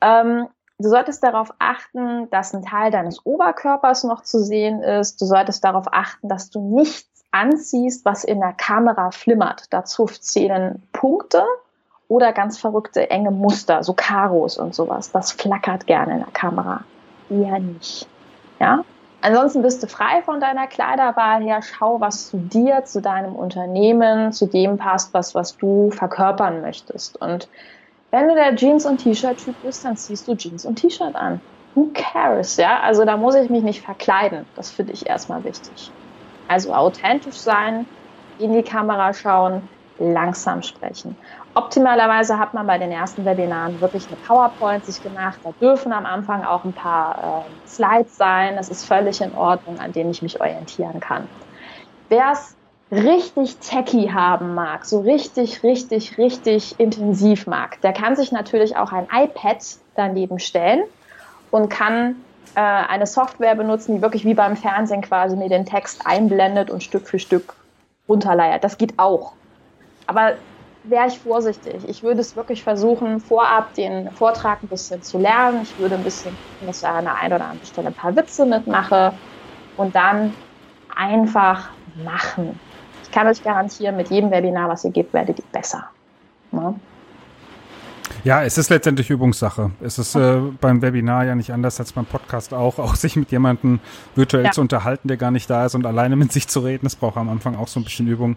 Ähm, du solltest darauf achten, dass ein Teil deines Oberkörpers noch zu sehen ist. Du solltest darauf achten, dass du nichts anziehst, was in der Kamera flimmert. Dazu zählen Punkte oder ganz verrückte enge Muster, so Karos und sowas. Das flackert gerne in der Kamera. Eher nicht. Ja? Ansonsten bist du frei von deiner Kleiderwahl her. Schau, was zu dir, zu deinem Unternehmen, zu dem passt, was, was du verkörpern möchtest. Und wenn du der Jeans- und T-Shirt-Typ bist, dann ziehst du Jeans und T-Shirt an. Who cares, ja? Also da muss ich mich nicht verkleiden. Das finde ich erstmal wichtig. Also authentisch sein, in die Kamera schauen, langsam sprechen. Optimalerweise hat man bei den ersten Webinaren wirklich eine PowerPoint sich gemacht. Da dürfen am Anfang auch ein paar äh, Slides sein. Das ist völlig in Ordnung, an denen ich mich orientieren kann. Wer es richtig techy haben mag, so richtig, richtig, richtig intensiv mag, der kann sich natürlich auch ein iPad daneben stellen und kann äh, eine Software benutzen, die wirklich wie beim Fernsehen quasi mir den Text einblendet und Stück für Stück runterleiert. Das geht auch. Aber wäre ich vorsichtig. Ich würde es wirklich versuchen, vorab den Vortrag ein bisschen zu lernen. Ich würde ein bisschen, dass ich an der einen oder anderen Stelle ein paar Witze mitmache. und dann einfach machen. Ich kann euch garantieren, mit jedem Webinar, was ihr gebt, werdet ihr besser. Ne? Ja, es ist letztendlich Übungssache. Es ist äh, beim Webinar ja nicht anders als beim Podcast auch, auch sich mit jemandem virtuell ja. zu unterhalten, der gar nicht da ist und alleine mit sich zu reden. Das braucht am Anfang auch so ein bisschen Übung.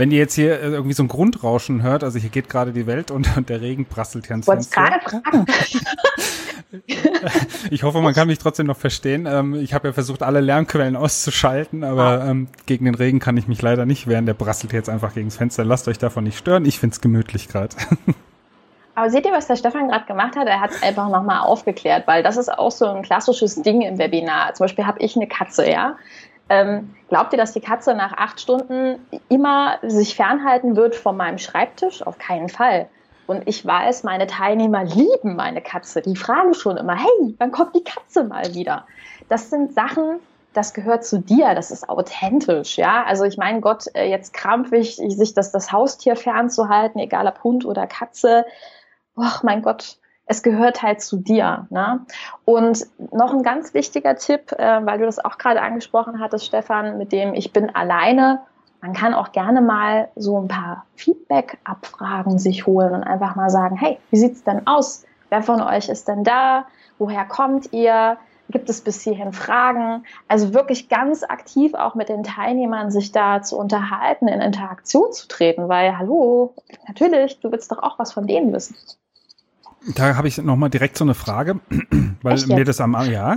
Wenn ihr jetzt hier äh, irgendwie so ein Grundrauschen hört, also hier geht gerade die Welt und, und der Regen prasselt hier ins Fenster. gerade fragen. ich hoffe, man kann mich trotzdem noch verstehen. Ähm, ich habe ja versucht, alle Lärmquellen auszuschalten, aber ähm, gegen den Regen kann ich mich leider nicht wehren. Der prasselt jetzt einfach gegen das Fenster. Lasst euch davon nicht stören. Ich find's gemütlich gerade. Aber seht ihr, was der Stefan gerade gemacht hat? Er hat es einfach nochmal aufgeklärt, weil das ist auch so ein klassisches Ding im Webinar. Zum Beispiel habe ich eine Katze, ja. Ähm, glaubt ihr, dass die Katze nach acht Stunden immer sich fernhalten wird von meinem Schreibtisch? Auf keinen Fall. Und ich weiß, meine Teilnehmer lieben meine Katze. Die fragen schon immer, hey, wann kommt die Katze mal wieder? Das sind Sachen, das gehört zu dir, das ist authentisch, ja. Also ich meine Gott, äh, jetzt krampfig, sich das, das Haustier fernzuhalten, egal ob Hund oder Katze, ach mein Gott, es gehört halt zu dir. Ne? Und noch ein ganz wichtiger Tipp, äh, weil du das auch gerade angesprochen hattest, Stefan, mit dem ich bin alleine. Man kann auch gerne mal so ein paar Feedback-Abfragen sich holen und einfach mal sagen, hey, wie sieht's denn aus? Wer von euch ist denn da? Woher kommt ihr? Gibt es bis hierhin Fragen? Also wirklich ganz aktiv auch mit den Teilnehmern sich da zu unterhalten, in Interaktion zu treten, weil, hallo, natürlich, du willst doch auch was von denen wissen. Da habe ich noch mal direkt so eine Frage, weil mir das am ja,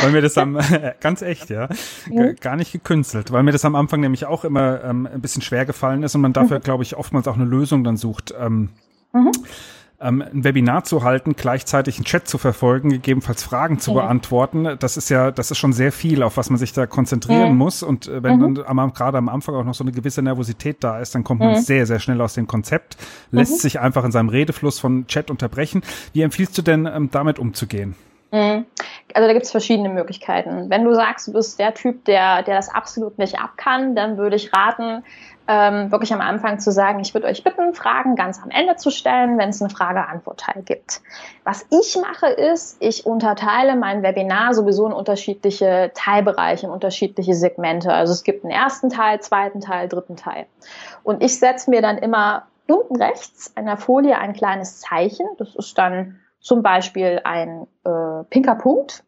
weil mir das am äh, ganz echt ja, mhm. gar nicht gekünstelt, weil mir das am Anfang nämlich auch immer ähm, ein bisschen schwer gefallen ist und man dafür, mhm. glaube ich, oftmals auch eine Lösung dann sucht. Ähm, mhm ähm, ein Webinar zu halten, gleichzeitig einen Chat zu verfolgen, gegebenenfalls Fragen zu mhm. beantworten, das ist ja, das ist schon sehr viel, auf was man sich da konzentrieren mhm. muss. Und äh, wenn mhm. dann am, gerade am Anfang auch noch so eine gewisse Nervosität da ist, dann kommt man mhm. sehr, sehr schnell aus dem Konzept, lässt mhm. sich einfach in seinem Redefluss von Chat unterbrechen. Wie empfiehlst du denn, ähm, damit umzugehen? Also da gibt es verschiedene Möglichkeiten. Wenn du sagst, du bist der Typ, der, der das absolut nicht ab kann, dann würde ich raten, ähm, wirklich am Anfang zu sagen, ich würde euch bitten, Fragen ganz am Ende zu stellen, wenn es eine Frage-Antwort-Teil gibt. Was ich mache ist, ich unterteile mein Webinar sowieso in unterschiedliche Teilbereiche, in unterschiedliche Segmente. Also es gibt einen ersten Teil, zweiten Teil, dritten Teil. Und ich setze mir dann immer unten rechts an der Folie ein kleines Zeichen. Das ist dann zum Beispiel ein äh, pinker Punkt.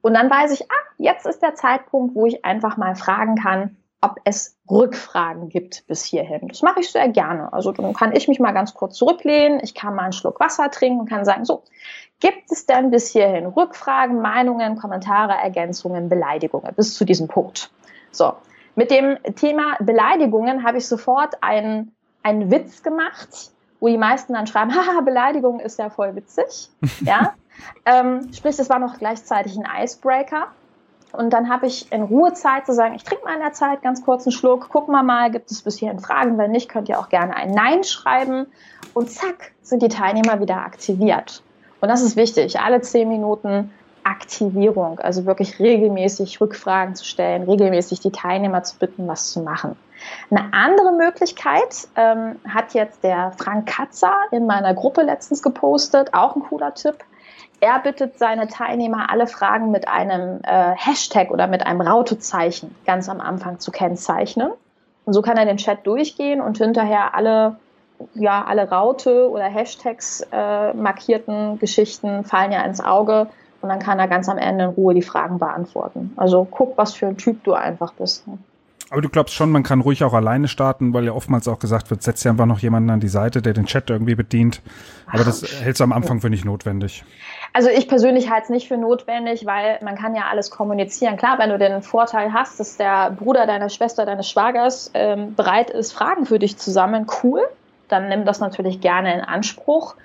Und dann weiß ich, ah, jetzt ist der Zeitpunkt, wo ich einfach mal fragen kann, ob es Rückfragen gibt bis hierhin. Das mache ich sehr gerne. Also dann kann ich mich mal ganz kurz zurücklehnen, ich kann mal einen Schluck Wasser trinken und kann sagen, so, gibt es denn bis hierhin Rückfragen, Meinungen, Kommentare, Ergänzungen, Beleidigungen bis zu diesem Punkt? So, mit dem Thema Beleidigungen habe ich sofort einen, einen Witz gemacht, wo die meisten dann schreiben, haha, Beleidigung ist ja voll witzig. ja, ähm, sprich, es war noch gleichzeitig ein Icebreaker. Und dann habe ich in Ruhe Zeit zu sagen, ich trinke mal in der Zeit ganz kurz einen Schluck, gucken wir mal, gibt es bis hierhin Fragen? Wenn nicht, könnt ihr auch gerne ein Nein schreiben. Und zack, sind die Teilnehmer wieder aktiviert. Und das ist wichtig. Alle zehn Minuten Aktivierung, also wirklich regelmäßig Rückfragen zu stellen, regelmäßig die Teilnehmer zu bitten, was zu machen. Eine andere Möglichkeit ähm, hat jetzt der Frank Katzer in meiner Gruppe letztens gepostet, auch ein cooler Tipp. Er bittet seine Teilnehmer, alle Fragen mit einem äh, Hashtag oder mit einem Rautezeichen ganz am Anfang zu kennzeichnen. Und so kann er den Chat durchgehen und hinterher alle, ja, alle Raute oder Hashtags äh, markierten Geschichten fallen ja ins Auge und dann kann er ganz am Ende in Ruhe die Fragen beantworten. Also guck, was für ein Typ du einfach bist. Ne? Aber du glaubst schon, man kann ruhig auch alleine starten, weil ja oftmals auch gesagt wird, setz dir einfach noch jemanden an die Seite, der den Chat irgendwie bedient. Aber das hältst du am Anfang für nicht notwendig. Also ich persönlich halte es nicht für notwendig, weil man kann ja alles kommunizieren. Klar, wenn du den Vorteil hast, dass der Bruder deiner Schwester, deines Schwagers ähm, bereit ist, Fragen für dich zu sammeln, cool, dann nimm das natürlich gerne in Anspruch.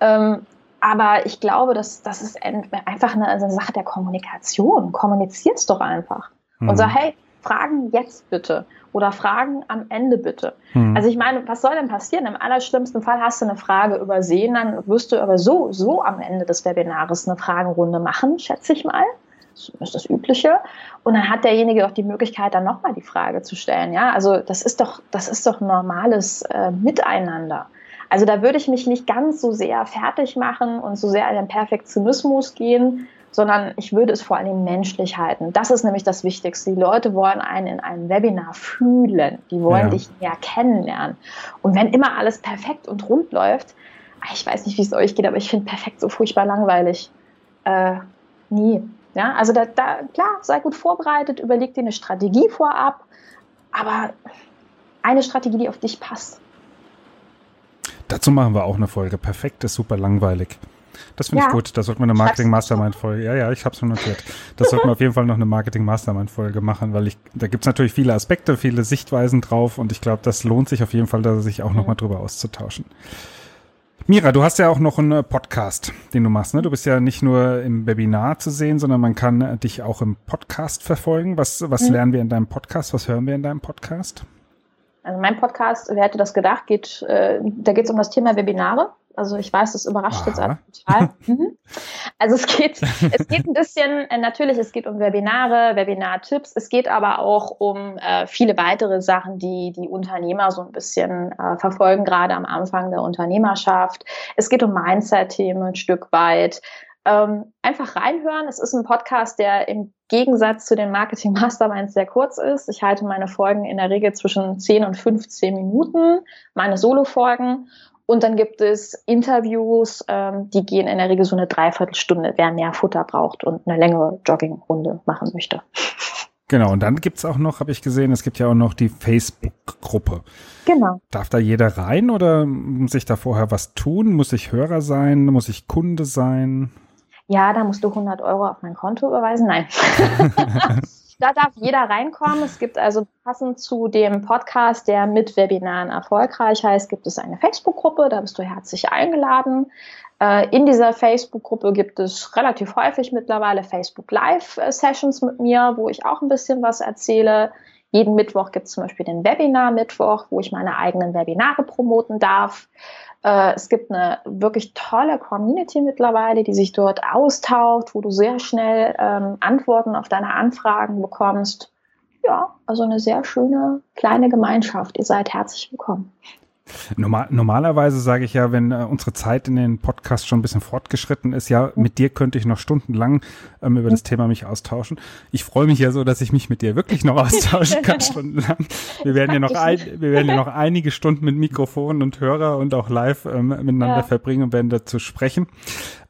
Ähm, aber ich glaube, dass das ist einfach eine, eine Sache der Kommunikation. Kommunizier's doch einfach. Und mhm. sag, hey, Fragen jetzt bitte oder Fragen am Ende bitte. Hm. Also ich meine, was soll denn passieren? Im allerschlimmsten Fall hast du eine Frage übersehen, dann wirst du aber so, so am Ende des Webinars eine Fragenrunde machen, schätze ich mal. Das ist das Übliche. Und dann hat derjenige doch die Möglichkeit, dann nochmal die Frage zu stellen. Ja, also das ist doch, das ist doch normales äh, Miteinander. Also da würde ich mich nicht ganz so sehr fertig machen und so sehr in den Perfektionismus gehen, sondern ich würde es vor allem menschlich halten. Das ist nämlich das Wichtigste. Die Leute wollen einen in einem Webinar fühlen. Die wollen ja. dich näher kennenlernen. Und wenn immer alles perfekt und rund läuft, ah, ich weiß nicht, wie es euch geht, aber ich finde perfekt so furchtbar langweilig. Äh, nie. Ja, also da, da, klar, sei gut vorbereitet, überleg dir eine Strategie vorab, aber eine Strategie, die auf dich passt. Dazu machen wir auch eine Folge. Perfekt ist super langweilig. Das finde ja. ich gut. Da sollte man eine Marketing Mastermind Folge. Ja, ja, ich habe es schon notiert. Das sollten wir auf jeden Fall noch eine Marketing Mastermind Folge machen, weil ich da gibt's natürlich viele Aspekte, viele Sichtweisen drauf und ich glaube, das lohnt sich auf jeden Fall, da sich auch mhm. nochmal drüber auszutauschen. Mira, du hast ja auch noch einen Podcast, den du machst. Ne? Du bist ja nicht nur im Webinar zu sehen, sondern man kann dich auch im Podcast verfolgen. Was, was mhm. lernen wir in deinem Podcast? Was hören wir in deinem Podcast? Also mein Podcast, wer hätte das gedacht, geht, äh, da geht es um das Thema Webinare. Also ich weiß, das überrascht Aha. jetzt alle total. Mhm. Also es geht, es geht ein bisschen, äh, natürlich, es geht um Webinare, Webinar-Tipps, es geht aber auch um äh, viele weitere Sachen, die die Unternehmer so ein bisschen äh, verfolgen, gerade am Anfang der Unternehmerschaft. Es geht um Mindset-Themen ein Stück weit. Ähm, einfach reinhören. Es ist ein Podcast, der im Gegensatz zu den Marketing Masterminds sehr kurz ist. Ich halte meine Folgen in der Regel zwischen 10 und 15 Minuten, meine Solo-Folgen. Und dann gibt es Interviews, ähm, die gehen in der Regel so eine Dreiviertelstunde, wer mehr Futter braucht und eine längere Joggingrunde machen möchte. Genau, und dann gibt's auch noch, habe ich gesehen, es gibt ja auch noch die Facebook-Gruppe. Genau. Darf da jeder rein oder muss ich da vorher was tun? Muss ich Hörer sein? Muss ich Kunde sein? ja, da musst du 100 Euro auf mein Konto überweisen. Nein. da darf jeder reinkommen. Es gibt also passend zu dem Podcast, der mit Webinaren erfolgreich heißt, gibt es eine Facebook-Gruppe. Da bist du herzlich eingeladen. Äh, in dieser Facebook-Gruppe gibt es relativ häufig mittlerweile Facebook Live-Sessions mit mir, wo ich auch ein bisschen was erzähle. Jeden Mittwoch gibt es zum Beispiel den Webinar-Mittwoch, wo ich meine eigenen Webinare promoten darf. Äh, es gibt eine wirklich tolle Community mittlerweile, die sich dort austauscht, wo du sehr schnell ähm, Antworten auf deine Anfragen bekommst. Ja, also eine sehr schöne kleine Gemeinschaft. Ihr seid herzlich willkommen. Normal, normalerweise sage ich ja, wenn äh, unsere Zeit in den Podcast schon ein bisschen fortgeschritten ist, ja, mit dir könnte ich noch stundenlang ähm, über das Thema mich austauschen. Ich freue mich ja so, dass ich mich mit dir wirklich noch austauschen kann, stundenlang. Wir werden ja noch, ein, wir werden ja noch einige Stunden mit Mikrofon und Hörer und auch live ähm, miteinander ja. verbringen und werden dazu sprechen.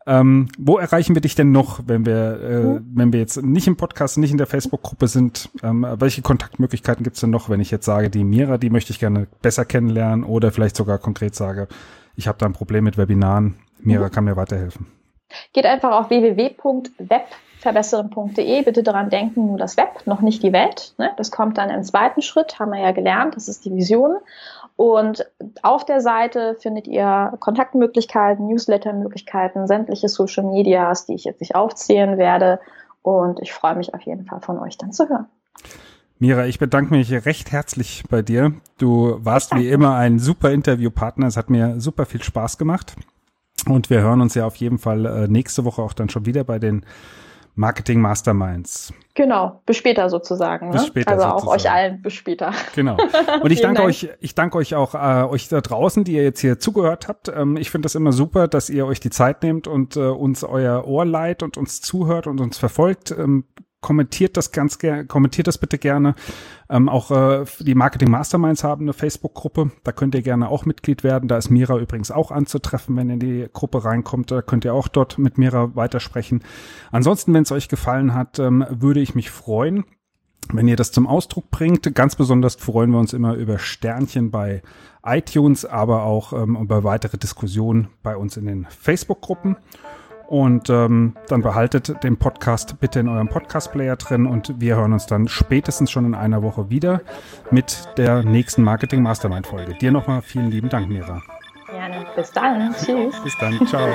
Ähm, wo erreichen wir dich denn noch, wenn wir, äh, wenn wir jetzt nicht im Podcast, nicht in der Facebook-Gruppe sind? Ähm, welche Kontaktmöglichkeiten gibt es denn noch, wenn ich jetzt sage, die Mira, die möchte ich gerne besser kennenlernen oder vielleicht sogar konkret sage, ich habe da ein Problem mit Webinaren, Mira mhm. kann mir weiterhelfen? Geht einfach auf www.webverbessern.de. Bitte daran denken, nur das Web, noch nicht die Welt. Ne? Das kommt dann im zweiten Schritt, haben wir ja gelernt, das ist die Vision. Und auf der Seite findet ihr Kontaktmöglichkeiten, Newslettermöglichkeiten, sämtliche Social Medias, die ich jetzt nicht aufzählen werde. Und ich freue mich auf jeden Fall von euch dann zu hören. Mira, ich bedanke mich recht herzlich bei dir. Du warst wie immer ein super Interviewpartner. Es hat mir super viel Spaß gemacht. Und wir hören uns ja auf jeden Fall äh, nächste Woche auch dann schon wieder bei den Marketing Masterminds. Genau, bis später sozusagen. Bis ne? später also sozusagen. auch euch allen bis später. Genau. Und ich danke Dank. euch, ich danke euch auch äh, euch da draußen, die ihr jetzt hier zugehört habt. Ähm, ich finde das immer super, dass ihr euch die Zeit nehmt und äh, uns euer Ohr leiht und uns zuhört und uns verfolgt. Ähm, kommentiert das ganz gerne, kommentiert das bitte gerne. Ähm, auch äh, die Marketing Masterminds haben eine Facebook-Gruppe. Da könnt ihr gerne auch Mitglied werden. Da ist Mira übrigens auch anzutreffen, wenn ihr in die Gruppe reinkommt. Da könnt ihr auch dort mit Mira weitersprechen. Ansonsten, wenn es euch gefallen hat, ähm, würde ich mich freuen, wenn ihr das zum Ausdruck bringt. Ganz besonders freuen wir uns immer über Sternchen bei iTunes, aber auch ähm, über weitere Diskussionen bei uns in den Facebook-Gruppen. Und ähm, dann behaltet den Podcast bitte in eurem Podcast-Player drin und wir hören uns dann spätestens schon in einer Woche wieder mit der nächsten Marketing Mastermind-Folge. Dir nochmal vielen lieben Dank, Mira. Gerne. Bis dann. Tschüss. Bis dann. Ciao.